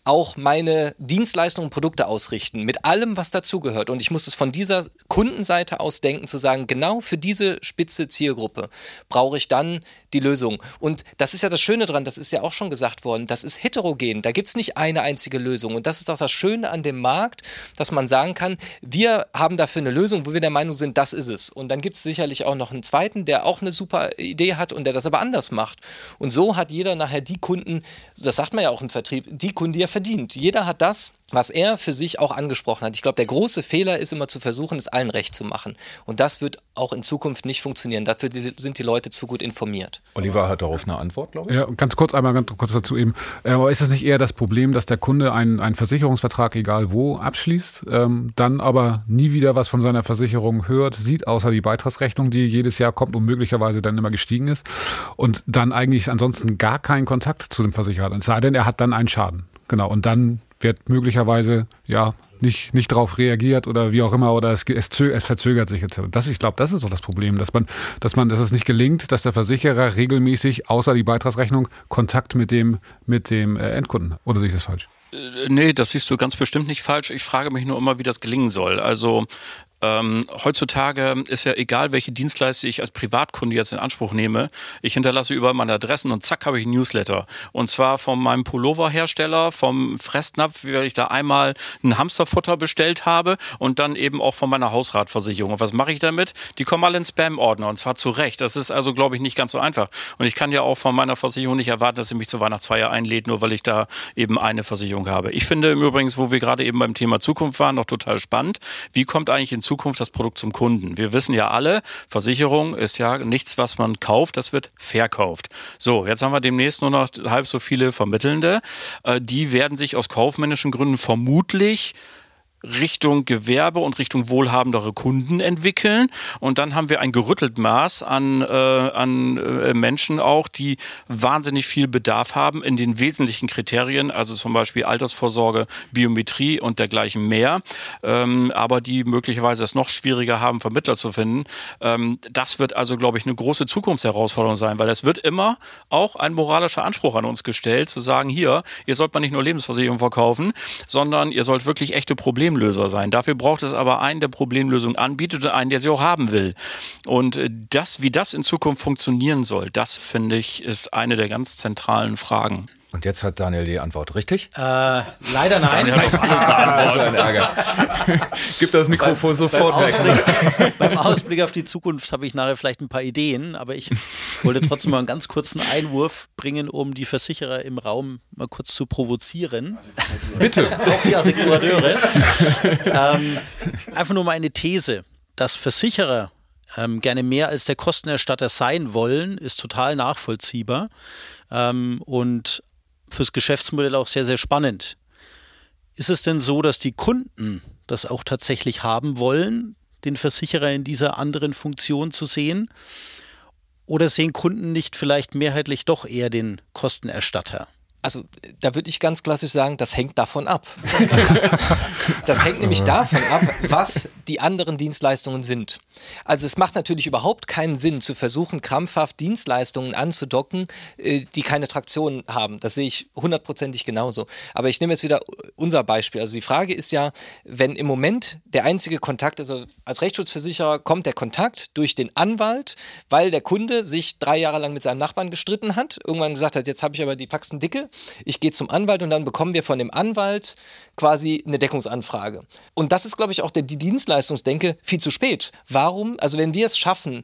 auch meine Dienstleistungen und Produkte ausrichten, mit allem, was dazugehört. Und ich muss es von dieser Kundenseite aus denken, zu sagen, genau für diese spitze Zielgruppe brauche ich dann die Lösung. Und das ist ja das Schöne dran, das ist ja auch schon gesagt worden, das ist heterogen, da gibt es nicht eine einzige Lösung. Und das ist doch das Schöne an dem Markt, dass man sagen kann, wir haben dafür eine Lösung, wo wir der Meinung sind, das ist es. Und dann gibt es sicherlich auch noch einen zweiten, der auch eine super Idee hat und der das aber anders macht. Und so hat jeder nachher die Kunden, das sagt man ja auch im Vertrieb, die Kunden, die er verdient. Jeder hat das, was er für sich auch angesprochen hat. Ich glaube, der große Fehler ist immer zu versuchen, es allen recht zu machen. Und das wird auch in Zukunft nicht funktionieren. Dafür sind die Leute zu gut informiert. Oliver hat darauf eine Antwort, glaube ich. Ja, ganz kurz einmal ganz kurz dazu eben. Äh, aber ist es nicht eher das Problem, dass der Kunde einen, einen Versicherungsvertrag, egal wo, abschließt, ähm, dann aber nie wieder was von seiner Versicherung hört, sieht, außer die Beitragsrechnung, die jedes Jahr kommt und möglicherweise dann immer gestiegen ist und dann eigentlich ansonsten gar keinen Kontakt zu dem Versicherer hat. Es sei denn, er hat dann einen Schaden. Genau. Und dann wird möglicherweise ja nicht, nicht darauf reagiert oder wie auch immer oder es, es, es verzögert sich jetzt. Das, ich glaube, das ist so das Problem, dass man, dass man, dass es nicht gelingt, dass der Versicherer regelmäßig außer die Beitragsrechnung Kontakt mit dem, mit dem äh, Endkunden. Oder sehe ich das falsch? Äh, nee, das siehst du ganz bestimmt nicht falsch. Ich frage mich nur immer, wie das gelingen soll. Also ähm, heutzutage ist ja egal, welche Dienstleister ich als Privatkunde jetzt in Anspruch nehme. Ich hinterlasse überall meine Adressen und zack habe ich ein Newsletter. Und zwar von meinem Pulloverhersteller, vom Fressnapf, weil ich da einmal ein Hamsterfutter bestellt habe und dann eben auch von meiner Hausratversicherung. Und was mache ich damit? Die kommen alle in Spam-Ordner und zwar zu Recht. Das ist also, glaube ich, nicht ganz so einfach. Und ich kann ja auch von meiner Versicherung nicht erwarten, dass sie mich zur Weihnachtsfeier einlädt, nur weil ich da eben eine Versicherung habe. Ich finde im Übrigen, wo wir gerade eben beim Thema Zukunft waren, noch total spannend. Wie kommt eigentlich in Zukunft das Produkt zum Kunden. Wir wissen ja alle, Versicherung ist ja nichts, was man kauft, das wird verkauft. So, jetzt haben wir demnächst nur noch halb so viele Vermittelnde. Äh, die werden sich aus kaufmännischen Gründen vermutlich Richtung Gewerbe und Richtung wohlhabendere Kunden entwickeln. Und dann haben wir ein gerüttelt Maß an, äh, an äh, Menschen auch, die wahnsinnig viel Bedarf haben in den wesentlichen Kriterien, also zum Beispiel Altersvorsorge, Biometrie und dergleichen mehr, ähm, aber die möglicherweise es noch schwieriger haben, Vermittler zu finden. Ähm, das wird also, glaube ich, eine große Zukunftsherausforderung sein, weil es wird immer auch ein moralischer Anspruch an uns gestellt, zu sagen, hier, ihr sollt mal nicht nur Lebensversicherung verkaufen, sondern ihr sollt wirklich echte Probleme Problemlöser sein. Dafür braucht es aber einen, der Problemlösung anbietet und einen, der sie auch haben will. Und äh, das, wie das in Zukunft funktionieren soll, das finde ich, ist eine der ganz zentralen Fragen. Und jetzt hat Daniel die Antwort, richtig? Äh, leider nein. Daniel hat auf alles eine Antwort. ein Ärger. Gib das Mikrofon beim, sofort beim weg. Ausblick, beim Ausblick auf die Zukunft habe ich nachher vielleicht ein paar Ideen, aber ich wollte trotzdem mal einen ganz kurzen Einwurf bringen, um die Versicherer im Raum mal kurz zu provozieren. Bitte. Auch die Assekurateure. ähm, einfach nur mal eine These, dass Versicherer ähm, gerne mehr als der Kostenerstatter sein wollen, ist total nachvollziehbar. Ähm, und fürs Geschäftsmodell auch sehr, sehr spannend. Ist es denn so, dass die Kunden das auch tatsächlich haben wollen, den Versicherer in dieser anderen Funktion zu sehen? Oder sehen Kunden nicht vielleicht mehrheitlich doch eher den Kostenerstatter? Also da würde ich ganz klassisch sagen, das hängt davon ab. das hängt nämlich davon ab, was die anderen Dienstleistungen sind. Also es macht natürlich überhaupt keinen Sinn zu versuchen, krampfhaft Dienstleistungen anzudocken, äh, die keine Traktion haben. Das sehe ich hundertprozentig genauso. Aber ich nehme jetzt wieder unser Beispiel. Also die Frage ist ja, wenn im Moment der einzige Kontakt, also als Rechtsschutzversicherer kommt der Kontakt durch den Anwalt, weil der Kunde sich drei Jahre lang mit seinem Nachbarn gestritten hat, irgendwann gesagt hat, jetzt habe ich aber die Faxen dicke, ich gehe zum Anwalt und dann bekommen wir von dem Anwalt quasi eine Deckungsanfrage. Und das ist, glaube ich, auch der, die Dienstleistungsdenke viel zu spät. Warum? Also wenn wir es schaffen,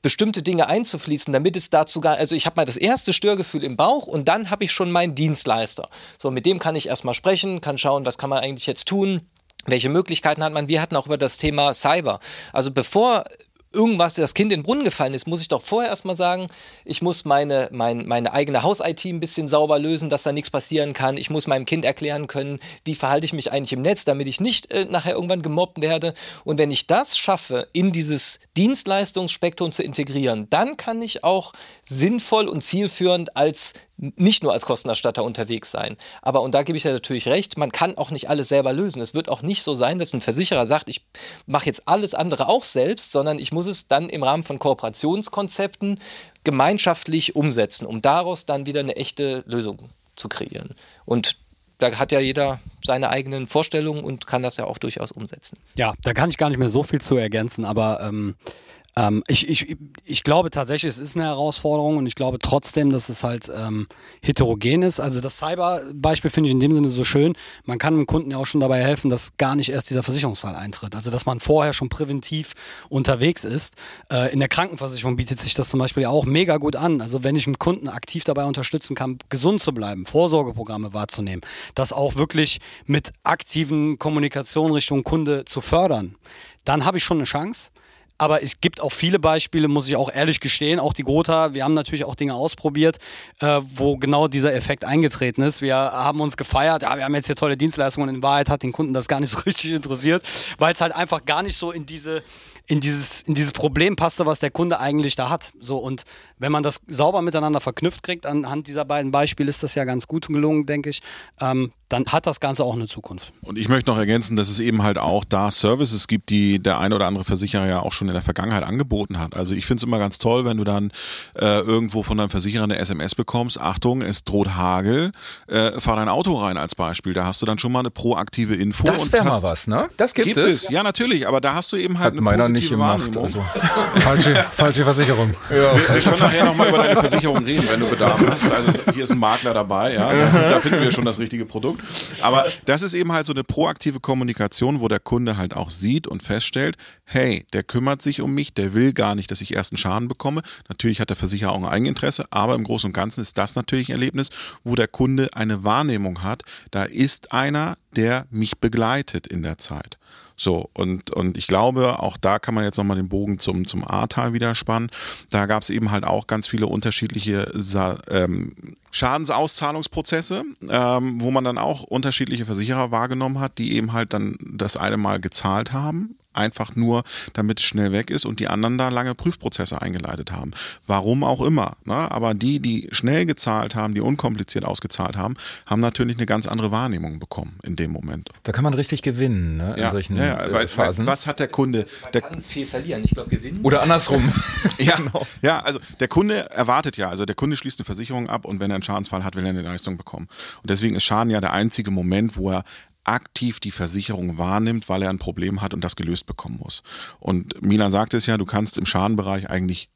bestimmte Dinge einzufließen, damit es dazu gar, also ich habe mal das erste Störgefühl im Bauch und dann habe ich schon meinen Dienstleister. So, mit dem kann ich erstmal sprechen, kann schauen, was kann man eigentlich jetzt tun, welche Möglichkeiten hat man? Wir hatten auch über das Thema Cyber. Also bevor irgendwas, das Kind in den Brunnen gefallen ist, muss ich doch vorher erstmal sagen, ich muss meine, mein, meine eigene Haus-IT ein bisschen sauber lösen, dass da nichts passieren kann. Ich muss meinem Kind erklären können, wie verhalte ich mich eigentlich im Netz, damit ich nicht äh, nachher irgendwann gemobbt werde. Und wenn ich das schaffe, in dieses Dienstleistungsspektrum zu integrieren, dann kann ich auch sinnvoll und zielführend als nicht nur als Kostenerstatter unterwegs sein. Aber, und da gebe ich ja natürlich recht, man kann auch nicht alles selber lösen. Es wird auch nicht so sein, dass ein Versicherer sagt, ich mache jetzt alles andere auch selbst, sondern ich muss es dann im Rahmen von Kooperationskonzepten gemeinschaftlich umsetzen, um daraus dann wieder eine echte Lösung zu kreieren. Und da hat ja jeder seine eigenen Vorstellungen und kann das ja auch durchaus umsetzen. Ja, da kann ich gar nicht mehr so viel zu ergänzen, aber ähm, ähm, ich, ich, ich glaube tatsächlich, es ist eine Herausforderung und ich glaube trotzdem, dass es halt ähm, heterogen ist. Also das Cyber-Beispiel finde ich in dem Sinne so schön. Man kann dem Kunden ja auch schon dabei helfen, dass gar nicht erst dieser Versicherungsfall eintritt. Also dass man vorher schon präventiv unterwegs ist. Äh, in der Krankenversicherung bietet sich das zum Beispiel auch mega gut an. Also wenn ich einen Kunden aktiv dabei unterstützen kann, gesund zu bleiben, Vorsorgeprogramme wahrzunehmen, das auch wirklich mit aktiven Kommunikation Richtung Kunde zu fördern, dann habe ich schon eine Chance. Aber es gibt auch viele Beispiele, muss ich auch ehrlich gestehen, auch die Gotha, wir haben natürlich auch Dinge ausprobiert, äh, wo genau dieser Effekt eingetreten ist. Wir haben uns gefeiert, ja, wir haben jetzt hier tolle Dienstleistungen und in Wahrheit hat den Kunden das gar nicht so richtig interessiert, weil es halt einfach gar nicht so in diese in dieses, in dieses Problem passte, was der Kunde eigentlich da hat. So, und wenn man das sauber miteinander verknüpft kriegt, anhand dieser beiden Beispiele ist das ja ganz gut gelungen, denke ich, ähm, dann hat das Ganze auch eine Zukunft. Und ich möchte noch ergänzen, dass es eben halt auch da Services gibt, die der ein oder andere Versicherer ja auch schon in der Vergangenheit angeboten hat. Also ich finde es immer ganz toll, wenn du dann äh, irgendwo von deinem Versicherer eine SMS bekommst, Achtung, es droht Hagel, äh, fahr dein Auto rein als Beispiel. Da hast du dann schon mal eine proaktive Info. Das wäre mal was, ne? Das gibt, gibt es. es. Ja, natürlich, aber da hast du eben halt hat eine positive nicht gemacht, Wahrnehmung. Also. falsche, falsche Versicherung. Ja, wir, wir können nachher nochmal über deine Versicherung reden, wenn du Bedarf hast. Also hier ist ein Makler dabei, ja. Da finden wir schon das richtige Produkt. Aber das ist eben halt so eine proaktive Kommunikation, wo der Kunde halt auch sieht und feststellt, hey, der kümmert sich um mich, der will gar nicht, dass ich erst einen Schaden bekomme. Natürlich hat der Versicherer auch ein Eigeninteresse, aber im Großen und Ganzen ist das natürlich ein Erlebnis, wo der Kunde eine Wahrnehmung hat, da ist einer, der mich begleitet in der Zeit. So, und, und ich glaube, auch da kann man jetzt nochmal den Bogen zum, zum Ahrtal wieder spannen. Da gab es eben halt auch ganz viele unterschiedliche ähm, Schadensauszahlungsprozesse, ähm, wo man dann auch unterschiedliche Versicherer wahrgenommen hat, die eben halt dann das eine Mal gezahlt haben einfach nur, damit es schnell weg ist und die anderen da lange Prüfprozesse eingeleitet haben. Warum auch immer. Ne? Aber die, die schnell gezahlt haben, die unkompliziert ausgezahlt haben, haben natürlich eine ganz andere Wahrnehmung bekommen in dem Moment. Da kann man richtig gewinnen ne? in ja, solchen ja, ja, äh, weil, Phasen. was hat der Kunde? Man kann viel verlieren. Ich glaube, gewinnen. Oder andersrum. ja, genau. ja, also der Kunde erwartet ja, also der Kunde schließt eine Versicherung ab und wenn er einen Schadensfall hat, will er eine Leistung bekommen. Und deswegen ist Schaden ja der einzige Moment, wo er aktiv die Versicherung wahrnimmt, weil er ein Problem hat und das gelöst bekommen muss. Und Milan sagte es ja, du kannst im Schadenbereich eigentlich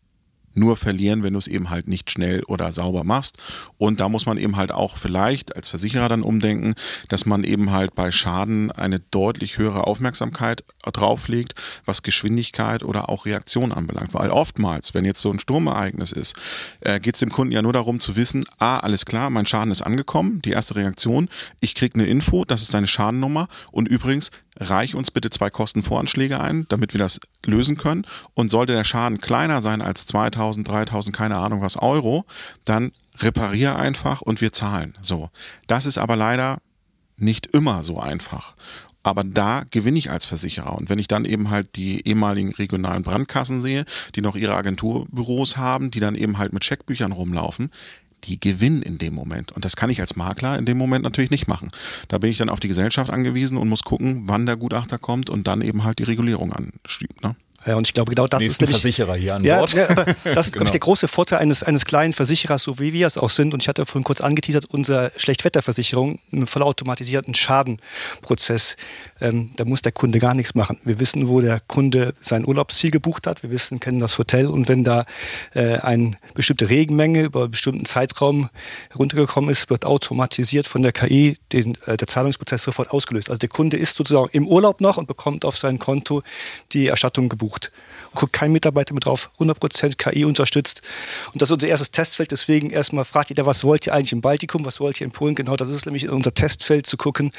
nur verlieren, wenn du es eben halt nicht schnell oder sauber machst. Und da muss man eben halt auch vielleicht als Versicherer dann umdenken, dass man eben halt bei Schaden eine deutlich höhere Aufmerksamkeit drauflegt, was Geschwindigkeit oder auch Reaktion anbelangt. Weil oftmals, wenn jetzt so ein Sturmereignis ist, äh, geht es dem Kunden ja nur darum zu wissen, ah, alles klar, mein Schaden ist angekommen, die erste Reaktion, ich kriege eine Info, das ist deine Schadennummer und übrigens, reich uns bitte zwei Kostenvoranschläge ein, damit wir das lösen können. Und sollte der Schaden kleiner sein als 2000, 3000, keine Ahnung was Euro, dann reparier einfach und wir zahlen. So. Das ist aber leider nicht immer so einfach. Aber da gewinne ich als Versicherer. Und wenn ich dann eben halt die ehemaligen regionalen Brandkassen sehe, die noch ihre Agenturbüros haben, die dann eben halt mit Scheckbüchern rumlaufen, die gewinnen in dem Moment. Und das kann ich als Makler in dem Moment natürlich nicht machen. Da bin ich dann auf die Gesellschaft angewiesen und muss gucken, wann der Gutachter kommt und dann eben halt die Regulierung anschiebt. Ne? Ja, und ich glaube, genau das Nächsten ist nämlich, Versicherer hier an Bord. Ja, aber das ist, genau. glaube ich, der große Vorteil eines, eines kleinen Versicherers, so wie wir es auch sind. Und ich hatte vorhin kurz angeteasert, unsere Schlechtwetterversicherung, einen vollautomatisierten Schadenprozess. Ähm, da muss der Kunde gar nichts machen. Wir wissen, wo der Kunde sein Urlaubsziel gebucht hat. Wir wissen, kennen das Hotel. Und wenn da äh, eine bestimmte Regenmenge über einen bestimmten Zeitraum heruntergekommen ist, wird automatisiert von der KI den, äh, der Zahlungsprozess sofort ausgelöst. Also der Kunde ist sozusagen im Urlaub noch und bekommt auf sein Konto die Erstattung gebucht geguckt Guckt kein Mitarbeiter mit drauf, 100% KI unterstützt. Und das ist unser erstes Testfeld. Deswegen erstmal fragt jeder, was wollt ihr eigentlich im Baltikum, was wollt ihr in Polen? Genau, das ist nämlich unser Testfeld zu gucken,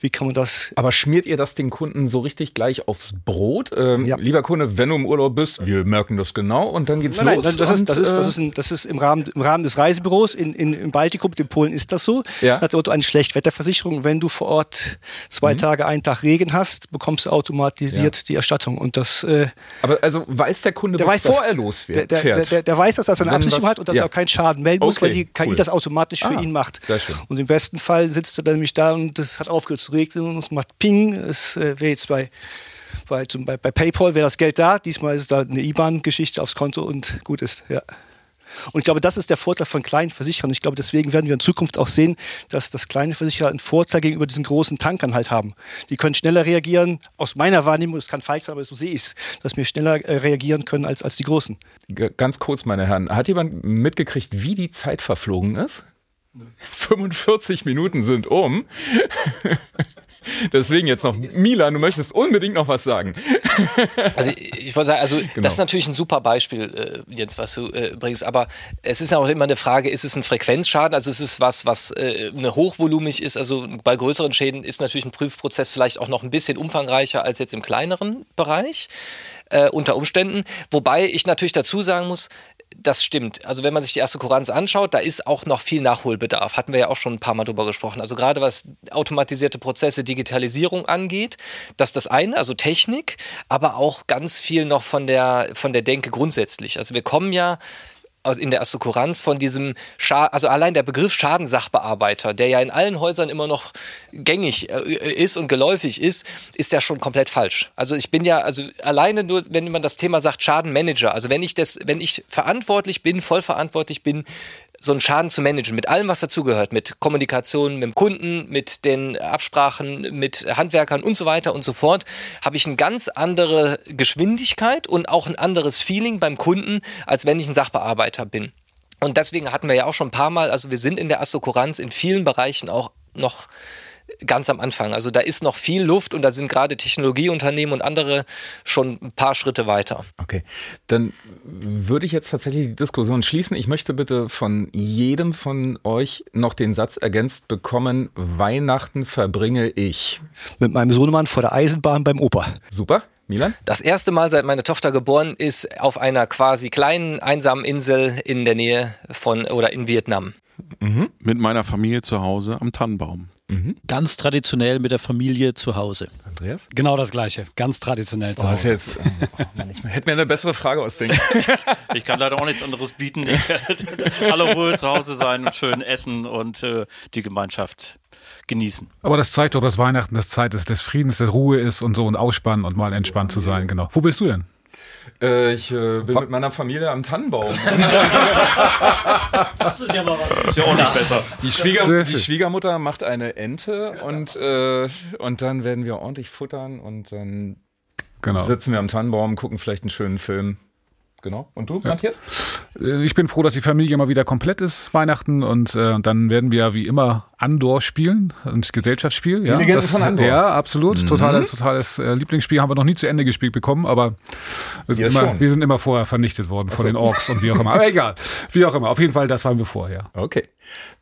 wie kann man das. Aber schmiert ihr das den Kunden so richtig gleich aufs Brot? Ähm, Ja. Lieber Kunde, wenn du im Urlaub bist, wir merken das genau und dann geht's Nein, los. nein, das ist, das ist, das äh, ist, ein, das ist im, Rahmen, im Rahmen des Reisebüros in, in, im Baltikum, in Polen ist das so. Ja. Hat dort eine Schlechtwetterversicherung. Wenn du vor Ort zwei Mhm. Tage, einen Tag Regen hast, bekommst du automatisiert die Erstattung. Und das, äh, Aber also weiß der Kunde, der weiß bevor er losfährt? der, der, der, der, der weiß, dass er eine Wenn Absicherung hat und dass ja. er auch keinen Schaden melden muss, Okay, weil die KI cool. das automatisch für Ah, ihn macht. Und im besten Fall sitzt er dann nämlich da und es hat aufgehört zu regnen und es macht Ping. Es äh, wäre jetzt bei, bei, zum, bei, bei PayPal wäre das Geld da. Diesmal ist es da eine IBAN-Geschichte aufs Konto und gut ist. Ja. Und ich glaube, das ist der Vorteil von kleinen Versicherern. Ich glaube, deswegen werden wir in Zukunft auch sehen, dass das kleine Versicherer einen Vorteil gegenüber diesen großen Tankern halt haben. Die können schneller reagieren. Aus meiner Wahrnehmung, es kann falsch sein, aber so sehe ich es, dass wir schneller äh, reagieren können als, als die Großen. G- Ganz kurz, meine Herren, hat jemand mitgekriegt, wie die Zeit verflogen ist? 45 Minuten sind um. Deswegen jetzt noch, Milan, du möchtest unbedingt noch was sagen. Also ich, wollte sagen, also Genau. das ist natürlich ein super Beispiel, äh, Jens, was du äh, bringst, aber es ist auch immer eine Frage, ist es ein Frequenzschaden, also ist es was, was äh, eine hochvolumig ist, also bei größeren Schäden ist natürlich ein Prüfprozess vielleicht auch noch ein bisschen umfangreicher als jetzt im kleineren Bereich äh, unter Umständen, wobei ich natürlich dazu sagen muss, das stimmt. Also wenn man sich die erste Kuranz anschaut, da ist auch noch viel Nachholbedarf. Hatten wir ja auch schon ein paar Mal drüber gesprochen. Also gerade was automatisierte Prozesse, Digitalisierung angeht, das ist das eine, also Technik, aber auch ganz viel noch von der, von der Denke grundsätzlich. Also wir kommen ja in der Assokuranz von diesem, Scha also allein der Begriff Schadensachbearbeiter, der ja in allen Häusern immer noch gängig äh, ist und geläufig ist, ist ja schon komplett falsch. Also ich bin ja, also alleine nur, wenn man das Thema sagt, Schadenmanager, also wenn ich das, wenn ich verantwortlich bin, voll verantwortlich bin, so einen Schaden zu managen, mit allem, was dazugehört, mit Kommunikation, mit dem Kunden, mit den Absprachen, mit Handwerkern und so weiter und so fort, habe ich eine ganz andere Geschwindigkeit und auch ein anderes Feeling beim Kunden, als wenn ich ein Sachbearbeiter bin. Und deswegen hatten wir ja auch schon ein paar Mal, also wir sind in der Assokuranz in vielen Bereichen auch noch ganz am Anfang. Also da ist noch viel Luft und da sind gerade Technologieunternehmen und andere schon ein paar Schritte weiter. Okay, dann würde ich jetzt tatsächlich die Diskussion schließen. Ich möchte bitte von jedem von euch noch den Satz ergänzt bekommen, Weihnachten verbringe ich. Mit meinem Sohnemann vor der Eisenbahn beim Opa. Super, Milan? Das erste Mal, seit meine Tochter geboren ist, auf einer quasi kleinen, einsamen Insel in der Nähe von oder in Vietnam. Mit meiner Familie zu Hause am Tannenbaum. Ganz traditionell mit der Familie zu Hause. Andreas? Genau das Gleiche. Ganz traditionell zu Oh, Hause. jetzt, oh, Mann, ich hätte mir eine bessere Frage ausdenken. Ich kann leider auch nichts anderes bieten. Ich werde alle Ruhe zu Hause sein und schön essen und äh, die Gemeinschaft genießen. Aber das zeigt doch, dass Weihnachten das Zeit ist, des Friedens, der Ruhe ist und so und ausspannen und mal entspannt zu sein. Genau. Wo bist du denn? Äh, ich äh, bin mit meiner Familie am Tannenbaum. Das ist ja mal was. Ist ja auch nicht besser. Die, Schwieger, die. Schwiegermutter macht eine Ente und, äh, und dann werden wir ordentlich futtern und dann Genau. sitzen wir am Tannenbaum, gucken vielleicht einen schönen Film. Genau. Und du, Matthias? Äh, Ich bin froh, dass die Familie mal wieder komplett ist, Weihnachten. Und äh, dann werden wir ja wie immer Andor spielen, ein Gesellschaftsspiel. ja, Legenden das, von Andor. Ja, absolut. Totales, totales äh, Lieblingsspiel. Haben wir noch nie zu Ende gespielt bekommen, aber wir sind, immer, schon. wir sind immer vorher vernichtet worden von den Orks und wie auch immer. Aber egal. Wie auch immer. Auf jeden Fall, das haben wir vor, ja. Okay.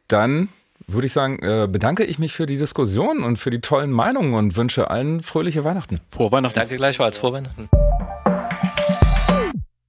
Dann würde ich sagen, äh, bedanke ich mich für die Diskussion und für die tollen Meinungen und wünsche allen fröhliche Weihnachten. Frohe Weihnachten. Danke gleichfalls. Frohe Weihnachten.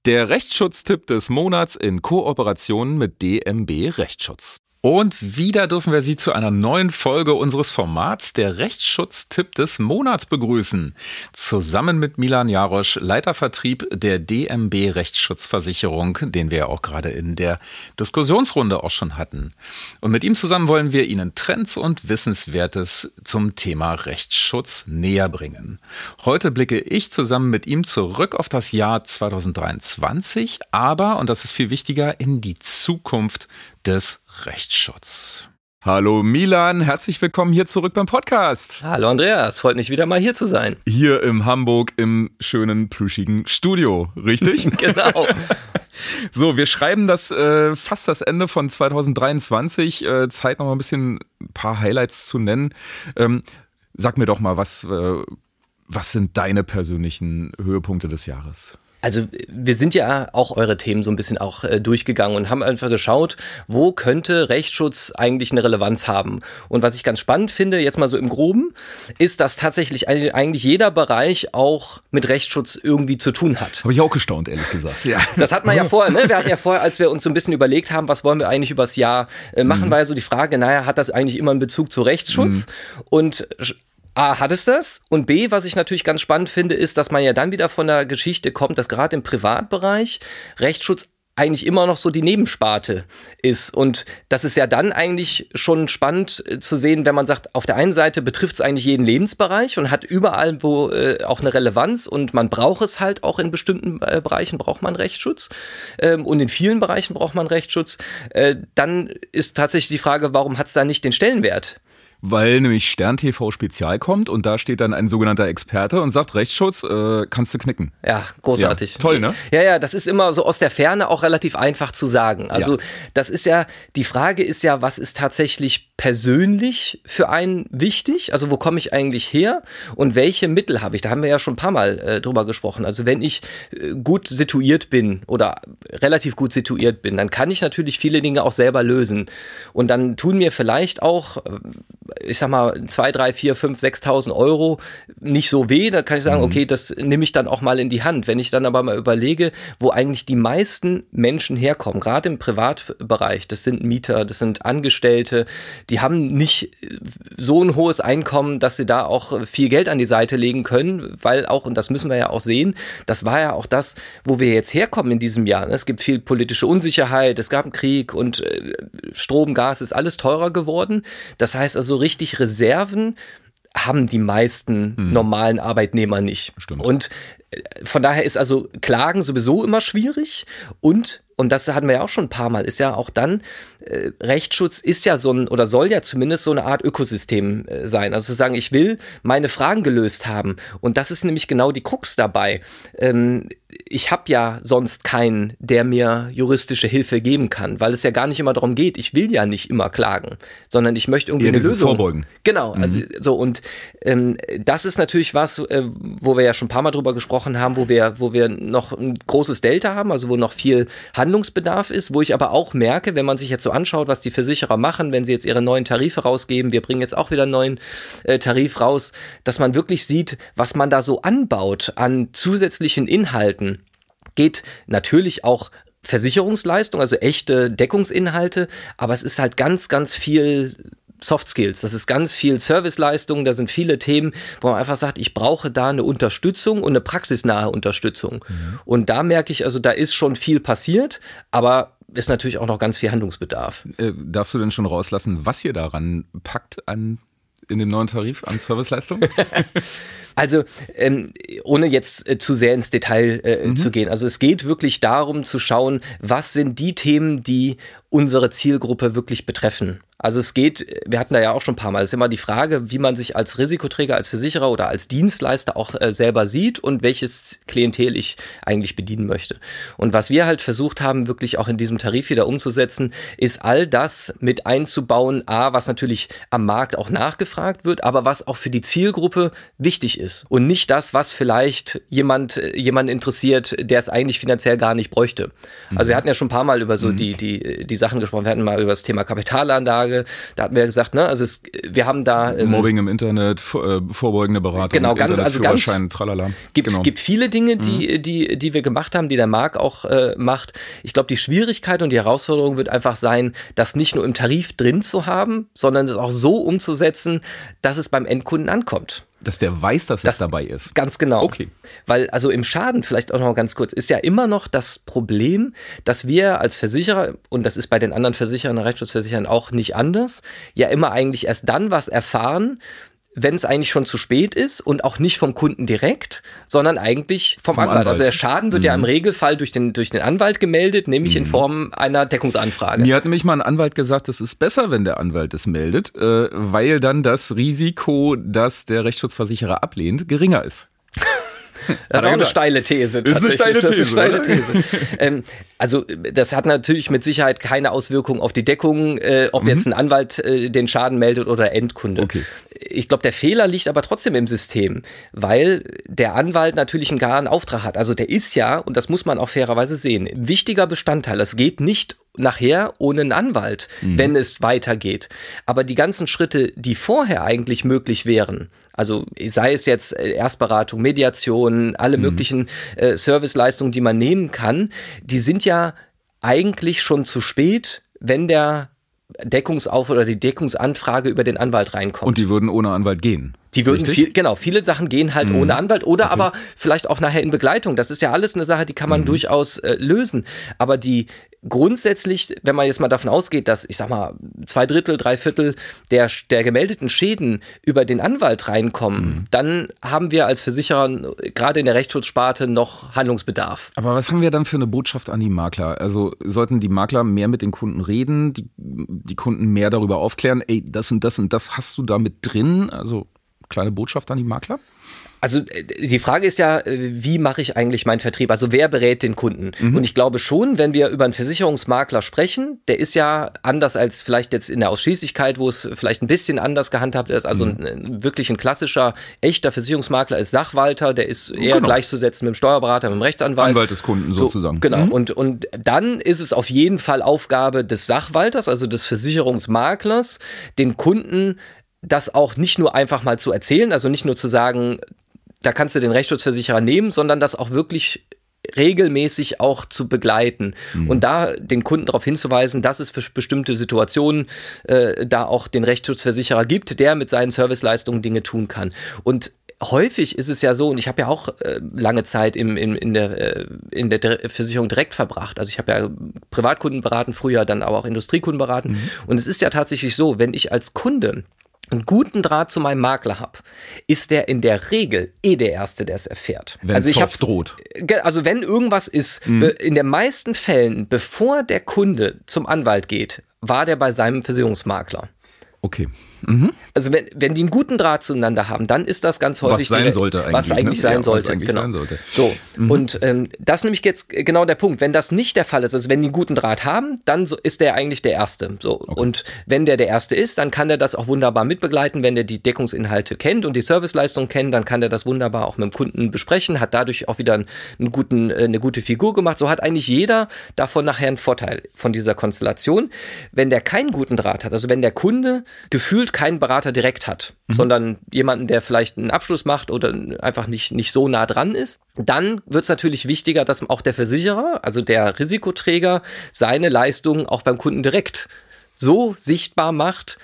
Der Rechtsschutztipp des Monats in Kooperation mit DMB Rechtsschutz. Und wieder dürfen wir Sie zu einer neuen Folge unseres Formats der Rechtsschutztipp des Monats begrüßen. Zusammen mit Milan Jarosch, Leitervertrieb der DMB Rechtsschutzversicherung, den wir ja auch gerade in der Diskussionsrunde auch schon hatten. Und mit ihm zusammen wollen wir Ihnen Trends und Wissenswertes zum Thema Rechtsschutz näher bringen. Heute blicke ich zusammen mit ihm zurück auf das Jahr 2023, aber, und das ist viel wichtiger, in die Zukunft des Rechtsschutz. Hallo Milan, herzlich willkommen hier zurück beim Podcast. Hallo Andreas, freut mich wieder mal hier zu sein. Hier im Hamburg im schönen, plüschigen Studio, richtig? genau. So, wir schreiben das äh, fast das Ende von 2023. Äh, Zeit noch mal ein bisschen ein paar Highlights zu nennen. Ähm, sag mir doch mal, was, äh, was sind deine persönlichen Höhepunkte des Jahres? Also wir sind ja auch eure Themen so ein bisschen auch äh, durchgegangen und haben einfach geschaut, wo könnte Rechtsschutz eigentlich eine Relevanz haben. Und was ich ganz spannend finde, jetzt mal so im Groben, ist, dass tatsächlich eigentlich jeder Bereich auch mit Rechtsschutz irgendwie zu tun hat. Habe ich auch gestaunt, ehrlich gesagt. Ja. Das hat man ja vorher, ne? Wir hatten ja vorher, als wir uns so ein bisschen überlegt haben, was wollen wir eigentlich übers Jahr äh, machen, mhm. war ja so die Frage, naja, hat das eigentlich immer einen Bezug zu Rechtsschutz? Mhm. Und A, hat es das? Und B, was ich natürlich ganz spannend finde, ist, dass man ja dann wieder von der Geschichte kommt, dass gerade im Privatbereich Rechtsschutz eigentlich immer noch so die Nebensparte ist. Und das ist ja dann eigentlich schon spannend äh, zu sehen, wenn man sagt, auf der einen Seite betrifft es eigentlich jeden Lebensbereich und hat überall wo äh, auch eine Relevanz und man braucht es halt auch in bestimmten äh, Bereichen braucht man Rechtsschutz ähm, und in vielen Bereichen braucht man Rechtsschutz. Äh, dann ist tatsächlich die Frage, warum hat es da nicht den Stellenwert? Weil nämlich Stern TV Spezial kommt und da steht dann ein sogenannter Experte und sagt, Rechtsschutz, äh, kannst du knicken. Ja, großartig. Ja, toll, ne? Ja, ja, das ist immer so aus der Ferne auch relativ einfach zu sagen. Also ja. das ist ja, die Frage ist ja, was ist tatsächlich persönlich für einen wichtig? Also wo komme ich eigentlich her und welche Mittel habe ich? Da haben wir ja schon ein paar Mal äh, drüber gesprochen. Also wenn ich äh, gut situiert bin oder relativ gut situiert bin, dann kann ich natürlich viele Dinge auch selber lösen. Und dann tun mir vielleicht auch äh, ich sag mal, zwei, drei, vier, fünf, sechstausend Euro nicht so weh. Da kann ich sagen, mhm. okay, das nehme ich dann auch mal in die Hand. Wenn ich dann aber mal überlege, wo eigentlich die meisten Menschen herkommen, gerade im Privatbereich, das sind Mieter, das sind Angestellte, die haben nicht so ein hohes Einkommen, dass sie da auch viel Geld an die Seite legen können, weil auch, und das müssen wir ja auch sehen, das war ja auch das, wo wir jetzt herkommen in diesem Jahr. Es gibt viel politische Unsicherheit, es gab einen Krieg und äh, Strom, Gas ist alles teurer geworden. Das heißt also, richtig Reserven haben die meisten hm. normalen Arbeitnehmer nicht. Stimmt. Und äh, von daher ist also Klagen sowieso immer schwierig und und das hatten wir ja auch schon ein paar Mal, ist ja auch dann, äh, Rechtsschutz ist ja so ein, oder soll ja zumindest so eine Art Ökosystem äh, sein. Also zu sagen, ich will meine Fragen gelöst haben. Und das ist nämlich genau die Krux dabei. Ähm, ich habe ja sonst keinen, der mir juristische Hilfe geben kann, weil es ja gar nicht immer darum geht, ich will ja nicht immer klagen, sondern ich möchte irgendwie ja, eine Lösung. Vorbeugen. Genau, also mhm. so und ähm, das ist natürlich was, äh, wo wir ja schon ein paar Mal drüber gesprochen haben, wo wir, wo wir noch ein großes Delta haben, also wo noch viel Handlungsbedarf ist, wo ich aber auch merke, wenn man sich jetzt so anschaut, was die Versicherer machen, wenn sie jetzt ihre neuen Tarife rausgeben, wir bringen jetzt auch wieder einen neuen äh, Tarif raus, dass man wirklich sieht, was man da so anbaut an zusätzlichen Inhalten geht natürlich auch Versicherungsleistung, also echte Deckungsinhalte, aber es ist halt ganz, ganz viel Soft Skills. Das ist ganz viel Serviceleistung, da sind viele Themen, wo man einfach sagt, ich brauche da eine Unterstützung und eine praxisnahe Unterstützung. Mhm. Und da merke ich, also da ist schon viel passiert, aber ist natürlich auch noch ganz viel Handlungsbedarf. Äh, darfst du denn schon rauslassen, was ihr daran packt an in dem neuen Tarif an Serviceleistung? Also, ähm, ohne jetzt äh, zu sehr ins Detail äh, mhm. zu gehen. Also es geht wirklich darum zu schauen, was sind die Themen, die unsere Zielgruppe wirklich betreffen. Also es geht, wir hatten da ja auch schon ein paar Mal, es ist immer die Frage, wie man sich als Risikoträger, als Versicherer oder als Dienstleister auch äh, selber sieht und welches Klientel ich eigentlich bedienen möchte. Und was wir halt versucht haben, wirklich auch in diesem Tarif wieder umzusetzen, ist all das mit einzubauen, a, was natürlich am Markt auch nachgefragt wird, aber was auch für die Zielgruppe wichtig ist. Und nicht das, was vielleicht jemand, jemand interessiert, der es eigentlich finanziell gar nicht bräuchte. Also wir mhm. hatten ja schon ein paar Mal über so mhm. die, die, die Sachen gesprochen, wir hatten mal über das Thema Kapitalanlage, da hatten wir gesagt, ne, also es, wir haben da ähm, Mobbing im Internet, äh, vorbeugende Beratung, genau, ganz, also ganz, tralala. Gibt, genau. gibt viele Dinge, die, mhm. die, die wir gemacht haben, die der Marc auch äh, macht. Ich glaube, die Schwierigkeit und die Herausforderung wird einfach sein, das nicht nur im Tarif drin zu haben, sondern es auch so umzusetzen, dass es beim Endkunden ankommt. Dass der weiß, dass das, es dabei ist. Ganz genau. Okay. Weil also im Schaden, vielleicht auch noch ganz kurz, ist ja immer noch das Problem, dass wir als Versicherer, und das ist bei den anderen Versicherern, Rechtsschutzversicherern auch nicht anders, ja immer eigentlich erst dann was erfahren, wenn es eigentlich schon zu spät ist und auch nicht vom Kunden direkt, sondern eigentlich vom, vom Anwalt. Anwalt. Also der Schaden wird mhm. ja im Regelfall durch den, durch den Anwalt gemeldet, nämlich mhm. in Form einer Deckungsanfrage. Mir hat nämlich mal ein Anwalt gesagt, es ist besser, wenn der Anwalt es meldet, äh, weil dann das Risiko, dass der Rechtsschutzversicherer ablehnt, geringer ist. Das ist auch eine steile These. Ist eine steile These. Ist eine steile These. ähm, also das hat natürlich mit Sicherheit keine Auswirkung auf die Deckung, äh, ob mhm. jetzt ein Anwalt äh, den Schaden meldet oder Endkunde. Okay. Ich glaube, der Fehler liegt aber trotzdem im System, weil der Anwalt natürlich einen klaren Auftrag hat. Also der ist ja, und das muss man auch fairerweise sehen, ein wichtiger Bestandteil. Es geht nicht nachher ohne einen Anwalt, mhm. wenn es weitergeht. Aber die ganzen Schritte, die vorher eigentlich möglich wären, also sei es jetzt äh, Erstberatung, Mediation, alle mhm. möglichen äh, Serviceleistungen, die man nehmen kann, die sind ja eigentlich schon zu spät, wenn der Deckungsauf oder die Deckungsanfrage über den Anwalt reinkommt. Und die würden ohne Anwalt gehen. Die würden viel, genau, viele Sachen gehen halt mhm. ohne Anwalt oder okay. aber vielleicht auch nachher in Begleitung. Das ist ja alles eine Sache, die kann man mhm. durchaus äh, lösen. Aber die grundsätzlich, wenn man jetzt mal davon ausgeht, dass, ich sag mal, zwei Drittel, drei Viertel der, der gemeldeten Schäden über den Anwalt reinkommen, mhm. dann haben wir als Versicherer gerade in der Rechtsschutzsparte noch Handlungsbedarf. Aber was haben wir dann für eine Botschaft an die Makler? Also sollten die Makler mehr mit den Kunden reden, die, die Kunden mehr darüber aufklären, ey, das und das und das hast du da mit drin? Also kleine Botschaft an die Makler? Also äh, die Frage ist ja, äh, wie mache ich eigentlich meinen Vertrieb? Also wer berät den Kunden? Mhm. Und ich glaube schon, wenn wir über einen Versicherungsmakler sprechen, der ist ja anders als vielleicht jetzt in der Ausschließlichkeit, wo es vielleicht ein bisschen anders gehandhabt ist. Also mhm. ein, wirklich ein klassischer, echter Versicherungsmakler ist Sachwalter, der ist eher genau. gleichzusetzen mit dem Steuerberater, mit dem Rechtsanwalt. Anwalt des Kunden sozusagen. So, genau. Mhm. Und, und dann ist es auf jeden Fall Aufgabe des Sachwalters, also des Versicherungsmaklers, den Kunden das auch nicht nur einfach mal zu erzählen, also nicht nur zu sagen, da kannst du den Rechtsschutzversicherer nehmen, sondern das auch wirklich regelmäßig auch zu begleiten mhm. und da den Kunden darauf hinzuweisen, dass es für bestimmte Situationen äh, da auch den Rechtsschutzversicherer gibt, der mit seinen Serviceleistungen Dinge tun kann. Und häufig ist es ja so, und ich habe ja auch äh, lange Zeit im, in, in, der, äh, in der Versicherung direkt verbracht. Also ich habe ja Privatkunden beraten, früher dann aber auch Industriekunden beraten. Mhm. Und es ist ja tatsächlich so, wenn ich als Kunde einen guten Draht zu meinem Makler habe, ist der in der Regel eh der Erste, der es erfährt. Wenn also ich Soft droht. Also wenn irgendwas ist, mhm. in den meisten Fällen, bevor der Kunde zum Anwalt geht, war der bei seinem Versicherungsmakler. Okay. Mhm. Also wenn, wenn die einen guten Draht zueinander haben, dann ist das ganz häufig. Was sein sollte eigentlich. Was eigentlich, ne? sein, ja, sollte, was eigentlich genau. sein sollte. So. Mhm. Und ähm, das ist nämlich jetzt genau der Punkt. Wenn das nicht der Fall ist, also wenn die einen guten Draht haben, dann so ist der eigentlich der Erste. So. Okay. Und wenn der der Erste ist, dann kann der das auch wunderbar mitbegleiten. Wenn der die Deckungsinhalte kennt und die Serviceleistung kennt, dann kann der das wunderbar auch mit dem Kunden besprechen, hat dadurch auch wieder einen, einen guten, äh, eine gute Figur gemacht. So hat eigentlich jeder davon nachher einen Vorteil von dieser Konstellation. Wenn der keinen guten Draht hat, also wenn der Kunde gefühlt keinen Berater direkt hat, mhm. sondern jemanden, der vielleicht einen Abschluss macht oder einfach nicht, nicht so nah dran ist, dann wird es natürlich wichtiger, dass auch der Versicherer, also der Risikoträger, seine Leistungen auch beim Kunden direkt so sichtbar macht,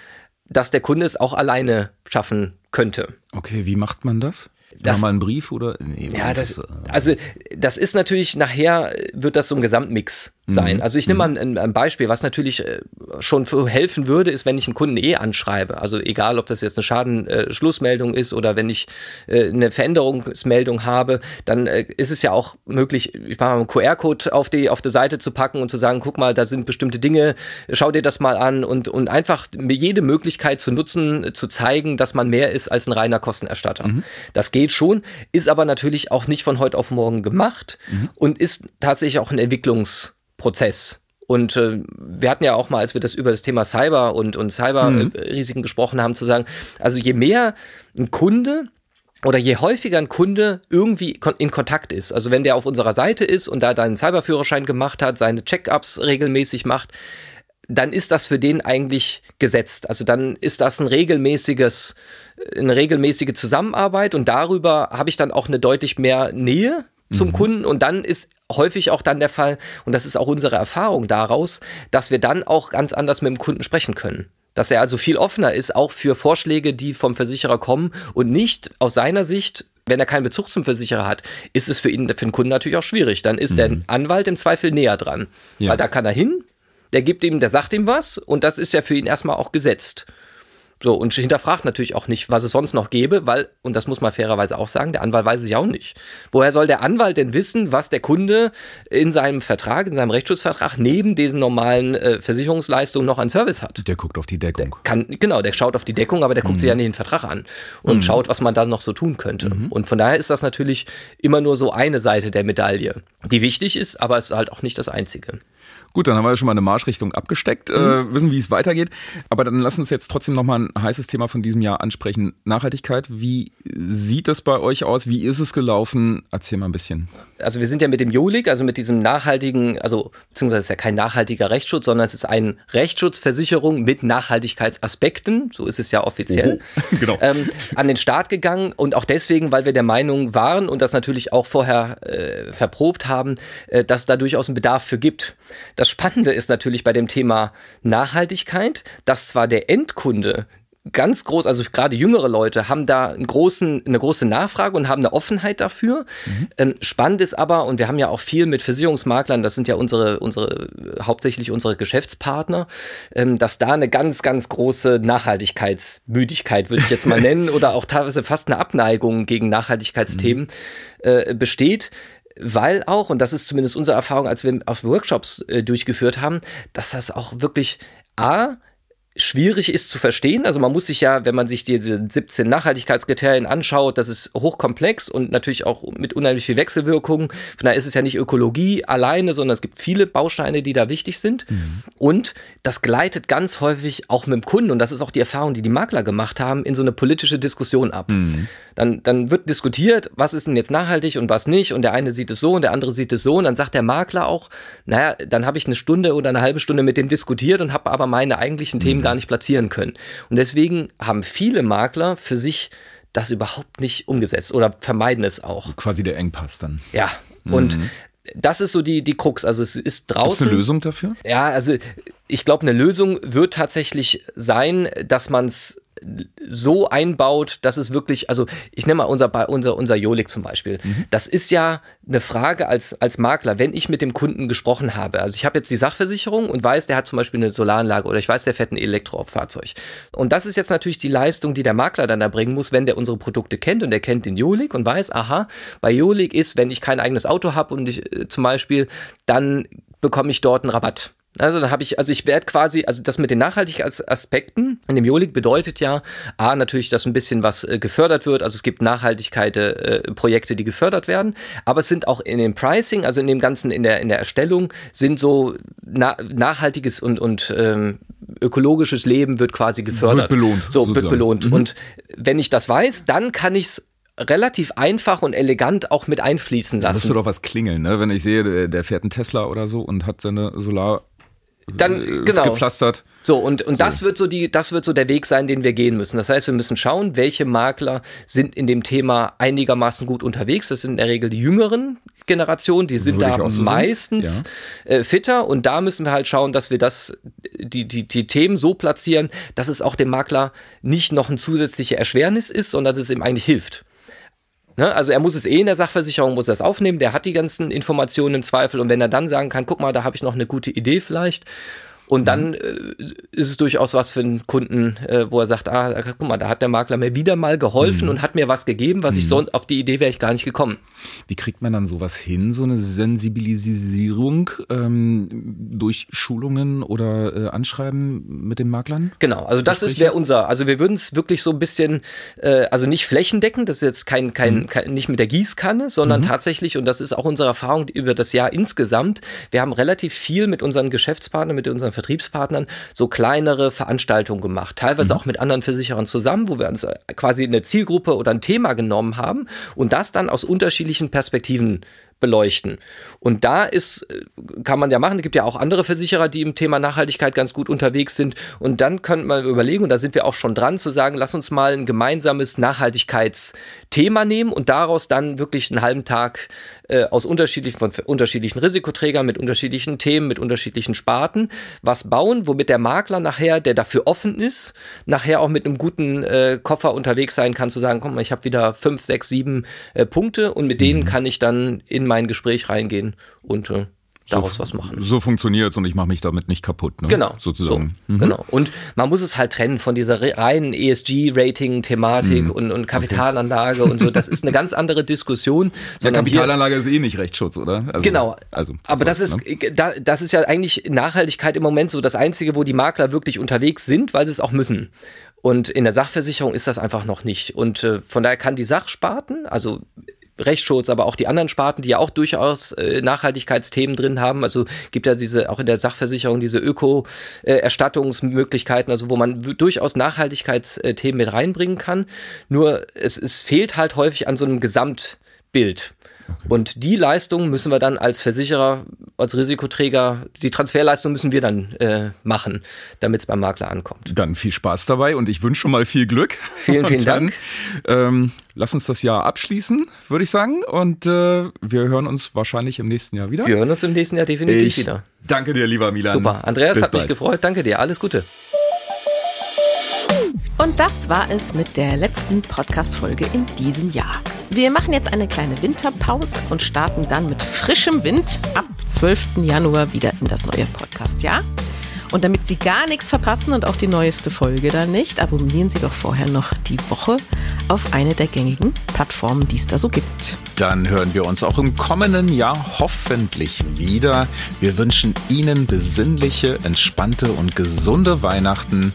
dass der Kunde es auch alleine schaffen könnte. Okay, wie macht man das? Das, mal einen Brief oder? Nee, ja, das, äh, also das ist natürlich nachher wird das so ein Gesamtmix sein. Mhm. Also ich nehme mal ein, ein, Beispiel, was natürlich äh, schon helfen würde, ist, wenn ich einen Kunden eh anschreibe. Also egal, ob das jetzt eine Schadenschlussmeldung ist oder wenn ich äh, eine Veränderungsmeldung habe, dann ist es ja auch möglich, ich mache mal einen QR-Code auf die auf die Seite zu packen und zu sagen, guck mal, da sind bestimmte Dinge, schau dir das mal an und und einfach jede Möglichkeit zu nutzen, zu zeigen, dass man mehr ist als ein reiner Kostenerstatter. Mhm. Das geht schon, ist aber natürlich auch nicht von heute auf morgen gemacht mhm. und ist tatsächlich auch ein Entwicklungs Prozess. Und äh, wir hatten ja auch mal, als wir das über das Thema Cyber und, und Cyber-Risiken mhm. gesprochen haben, zu sagen, also je mehr ein Kunde oder je häufiger ein Kunde irgendwie in Kontakt ist, also wenn der auf unserer Seite ist und da deinen Cyberführerschein gemacht hat, seine Check-ups regelmäßig macht, dann ist das für den eigentlich gesetzt. Also dann ist das ein regelmäßiges, eine regelmäßige Zusammenarbeit und darüber habe ich dann auch eine deutlich mehr Nähe zum mhm. Kunden und dann ist häufig auch dann der Fall, und das ist auch unsere Erfahrung daraus, dass wir dann auch ganz anders mit dem Kunden sprechen können. Dass er also viel offener ist, auch für Vorschläge, die vom Versicherer kommen und nicht aus seiner Sicht wenn er keinen Bezug zum Versicherer hat, ist es für ihn, für den Kunden natürlich auch schwierig. Dann ist mhm. der Anwalt im Zweifel näher dran. Ja. Weil da kann er hin, der gibt ihm, der sagt ihm was und das ist ja für ihn erstmal auch gesetzt. So, und hinterfragt natürlich auch nicht, was es sonst noch gäbe, weil, und das muss man fairerweise auch sagen, der Anwalt weiß es ja auch nicht. Woher soll der Anwalt denn wissen, was der Kunde in seinem Vertrag, in seinem Rechtsschutzvertrag neben diesen normalen äh, Versicherungsleistungen noch an Service hat? Der guckt auf die Deckung. Der kann, genau, der schaut auf die Deckung, aber der guckt mhm. sich ja nicht den Vertrag an und mhm. schaut, was man da noch so tun könnte. Mhm. Und von daher ist das natürlich immer nur so eine Seite der Medaille, die wichtig ist, aber es ist halt auch nicht das einzige. Gut, dann haben wir schon mal eine Marschrichtung abgesteckt, äh, mhm. wissen, wie es weitergeht. Aber dann lass uns jetzt trotzdem nochmal ein heißes Thema von diesem Jahr ansprechen. Nachhaltigkeit. Wie sieht das bei euch aus? Wie ist es gelaufen? Erzähl mal ein bisschen. Also wir sind ja mit dem Jolik, also mit diesem nachhaltigen, also beziehungsweise es ist ja kein nachhaltiger Rechtsschutz, sondern es ist eine Rechtsschutzversicherung mit Nachhaltigkeitsaspekten, so ist es ja offiziell, oh, genau. ähm, an den Start gegangen. Und auch deswegen, weil wir der Meinung waren und das natürlich auch vorher äh, verprobt haben, äh, dass da durchaus einen Bedarf für gibt das Spannende ist natürlich bei dem Thema Nachhaltigkeit, dass zwar der Endkunde ganz groß, also gerade jüngere Leute haben da einen großen, eine große Nachfrage und haben eine Offenheit dafür. Mhm. Ähm, spannend ist aber, und wir haben ja auch viel mit Versicherungsmaklern, das sind ja unsere, unsere, hauptsächlich unsere Geschäftspartner, ähm, dass da eine ganz, ganz große Nachhaltigkeitsmüdigkeit, würde ich jetzt mal nennen, oder auch teilweise fast eine Abneigung gegen Nachhaltigkeitsthemen mhm. äh, besteht weil auch, und das ist zumindest unsere Erfahrung, als wir auf Workshops äh, durchgeführt haben, dass das auch wirklich A, schwierig ist zu verstehen. Also man muss sich ja, wenn man sich diese 17 Nachhaltigkeitskriterien anschaut, das ist hochkomplex und natürlich auch mit unheimlich viel Wechselwirkungen. Von daher ist es ja nicht Ökologie alleine, sondern es gibt viele Bausteine, die da wichtig sind. Mhm. Und das gleitet ganz häufig auch mit dem Kunden, und das ist auch die Erfahrung, die die Makler gemacht haben, in so eine politische Diskussion ab. Mhm. Dann, dann wird diskutiert, was ist denn jetzt nachhaltig und was nicht. Und der eine sieht es so und der andere sieht es so. Und dann sagt der Makler auch, naja, dann habe ich eine Stunde oder eine halbe Stunde mit dem diskutiert und habe aber meine eigentlichen mhm. Themen gar nicht platzieren können. Und deswegen haben viele Makler für sich das überhaupt nicht umgesetzt oder vermeiden es auch. Quasi der Engpass dann. Ja, und mhm. das ist so die, die Krux. Also es ist draußen. Ist eine Lösung dafür? Ja, also ich glaube, eine Lösung wird tatsächlich sein, dass man es so einbaut, dass es wirklich, also ich nehme mal unser, unser, unser Jolik zum Beispiel. Mhm. Das ist ja eine Frage als, als Makler, wenn ich mit dem Kunden gesprochen habe. Also ich habe jetzt die Sachversicherung und weiß, der hat zum Beispiel eine Solaranlage oder ich weiß, der fährt ein Elektrofahrzeug. Und das ist jetzt natürlich die Leistung, die der Makler dann erbringen muss, wenn der unsere Produkte kennt und der kennt den Jolik und weiß, aha, bei Jolik ist, wenn ich kein eigenes Auto habe und ich äh, zum Beispiel, dann bekomme ich dort einen Rabatt. Also da habe ich, also ich werde quasi, also das mit den Nachhaltigkeitsaspekten in dem Jolik bedeutet ja, A, natürlich, dass ein bisschen was äh, gefördert wird, also es gibt Nachhaltigkeit-Projekte, äh, die gefördert werden, aber es sind auch in dem Pricing, also in dem Ganzen, in der, in der Erstellung, sind so na, nachhaltiges und, und ähm, ökologisches Leben wird quasi gefördert. Wird belohnt. So, sozusagen. wird belohnt. Mhm. Und wenn ich das weiß, dann kann ich es relativ einfach und elegant auch mit einfließen lassen. Da müsste doch was klingeln, ne? Wenn ich sehe, der fährt einen Tesla oder so und hat seine Solar dann äh, genau. gepflastert. So und und so. das wird so die das wird so der Weg sein, den wir gehen müssen. Das heißt, wir müssen schauen, welche Makler sind in dem Thema einigermaßen gut unterwegs. Das sind in der Regel die jüngeren Generationen, die sind da so meistens ja. äh, fitter und da müssen wir halt schauen, dass wir das die die die Themen so platzieren, dass es auch dem Makler nicht noch eine zusätzliche Erschwernis ist, sondern dass es ihm eigentlich hilft. Ne? Also er muss es eh in der Sachversicherung, muss das aufnehmen, der hat die ganzen Informationen im Zweifel und wenn er dann sagen kann, guck mal, da habe ich noch eine gute Idee vielleicht und dann äh, ist es durchaus was für einen Kunden, äh, wo er sagt, ah, guck mal, da hat der Makler mir wieder mal geholfen mhm. und hat mir was gegeben, was mhm. ich sonst auf die Idee wäre ich gar nicht gekommen. Wie kriegt man dann sowas hin, so eine Sensibilisierung ähm, durch Schulungen oder äh, Anschreiben mit den Maklern? Genau, also das ist wäre unser, also wir würden es wirklich so ein bisschen, äh, also nicht flächendeckend, das ist jetzt kein, kein, mhm. kein nicht mit der Gießkanne, sondern mhm. tatsächlich, und das ist auch unsere Erfahrung über das Jahr insgesamt, wir haben relativ viel mit unseren Geschäftspartnern, mit unseren Vertriebspartnern so kleinere Veranstaltungen gemacht, teilweise mhm. auch mit anderen Versicherern zusammen, wo wir uns äh, quasi eine Zielgruppe oder ein Thema genommen haben und das dann aus unterschiedlichen Perspektiven beleuchten. Und da ist, äh, kann man ja machen, es gibt ja auch andere Versicherer, die im Thema Nachhaltigkeit ganz gut unterwegs sind. Und dann könnte man überlegen, und da sind wir auch schon dran, zu sagen, lass uns mal ein gemeinsames Nachhaltigkeitsthema nehmen und daraus dann wirklich einen halben Tag äh, aus unterschiedlichen, von unterschiedlichen Risikoträgern, mit unterschiedlichen Themen, mit unterschiedlichen Sparten was bauen, womit der Makler nachher, der dafür offen ist, nachher auch mit einem guten äh, Koffer unterwegs sein kann, zu sagen, komm mal, ich habe wieder fünf, sechs, sieben äh, Punkte und mit denen mhm. kann ich dann in mein Gespräch reingehen und äh, daraus so, was machen. So funktioniert es und ich mache mich damit nicht kaputt. Ne? Genau. Sozusagen. So, mhm. Genau. Und man muss es halt trennen von dieser reinen ESG-Rating-Thematik mhm. und, und Kapitalanlage okay. und so. Das ist eine ganz andere Diskussion. Ja, Kapitalanlage ist eh nicht Rechtsschutz, oder? Also, genau. Also, Aber das ist, ne? da, das ist ja eigentlich Nachhaltigkeit im Moment so das Einzige, wo die Makler wirklich unterwegs sind, weil sie es auch müssen. Und in der Sachversicherung ist das einfach noch nicht. Und äh, von daher kann die Sachsparten, also Rechtsschutz, aber auch die anderen Sparten, die ja auch durchaus äh, Nachhaltigkeitsthemen drin haben. Also gibt ja diese, auch in der Sachversicherung diese Öko-Erstattungsmöglichkeiten, also wo man durchaus Nachhaltigkeitsthemen mit reinbringen kann. Nur es, es fehlt halt häufig an so einem Gesamtbild. Und die Leistung müssen wir dann als Versicherer, als Risikoträger, die Transferleistung müssen wir dann äh, machen, damit es beim Makler ankommt. Dann viel Spaß dabei und ich wünsche schon mal viel Glück. Vielen, vielen dann, Dank. Ähm, lass uns das Jahr abschließen, würde ich sagen. Und äh, wir hören uns wahrscheinlich im nächsten Jahr wieder. Wir hören uns im nächsten Jahr definitiv ich wieder. Danke dir, lieber Milan. Super. Andreas, Bis hat bald. mich gefreut. Danke dir. Alles Gute. Und das war es mit der letzten Podcast-Folge in diesem Jahr. Wir machen jetzt eine kleine Winterpause und starten dann mit frischem Wind ab 12. Januar wieder in das neue Podcast-Jahr. Und damit Sie gar nichts verpassen und auch die neueste Folge dann nicht, abonnieren Sie doch vorher noch die Woche auf eine der gängigen Plattformen, die es da so gibt. Dann hören wir uns auch im kommenden Jahr hoffentlich wieder. Wir wünschen Ihnen besinnliche, entspannte und gesunde Weihnachten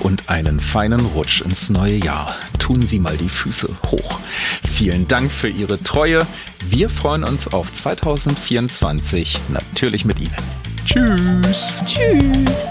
und einen feinen Rutsch ins neue Jahr. Tun Sie mal die Füße hoch. Vielen Dank für Ihre Treue. Wir freuen uns auf 2024, natürlich mit Ihnen. Tschüss. Tschüss.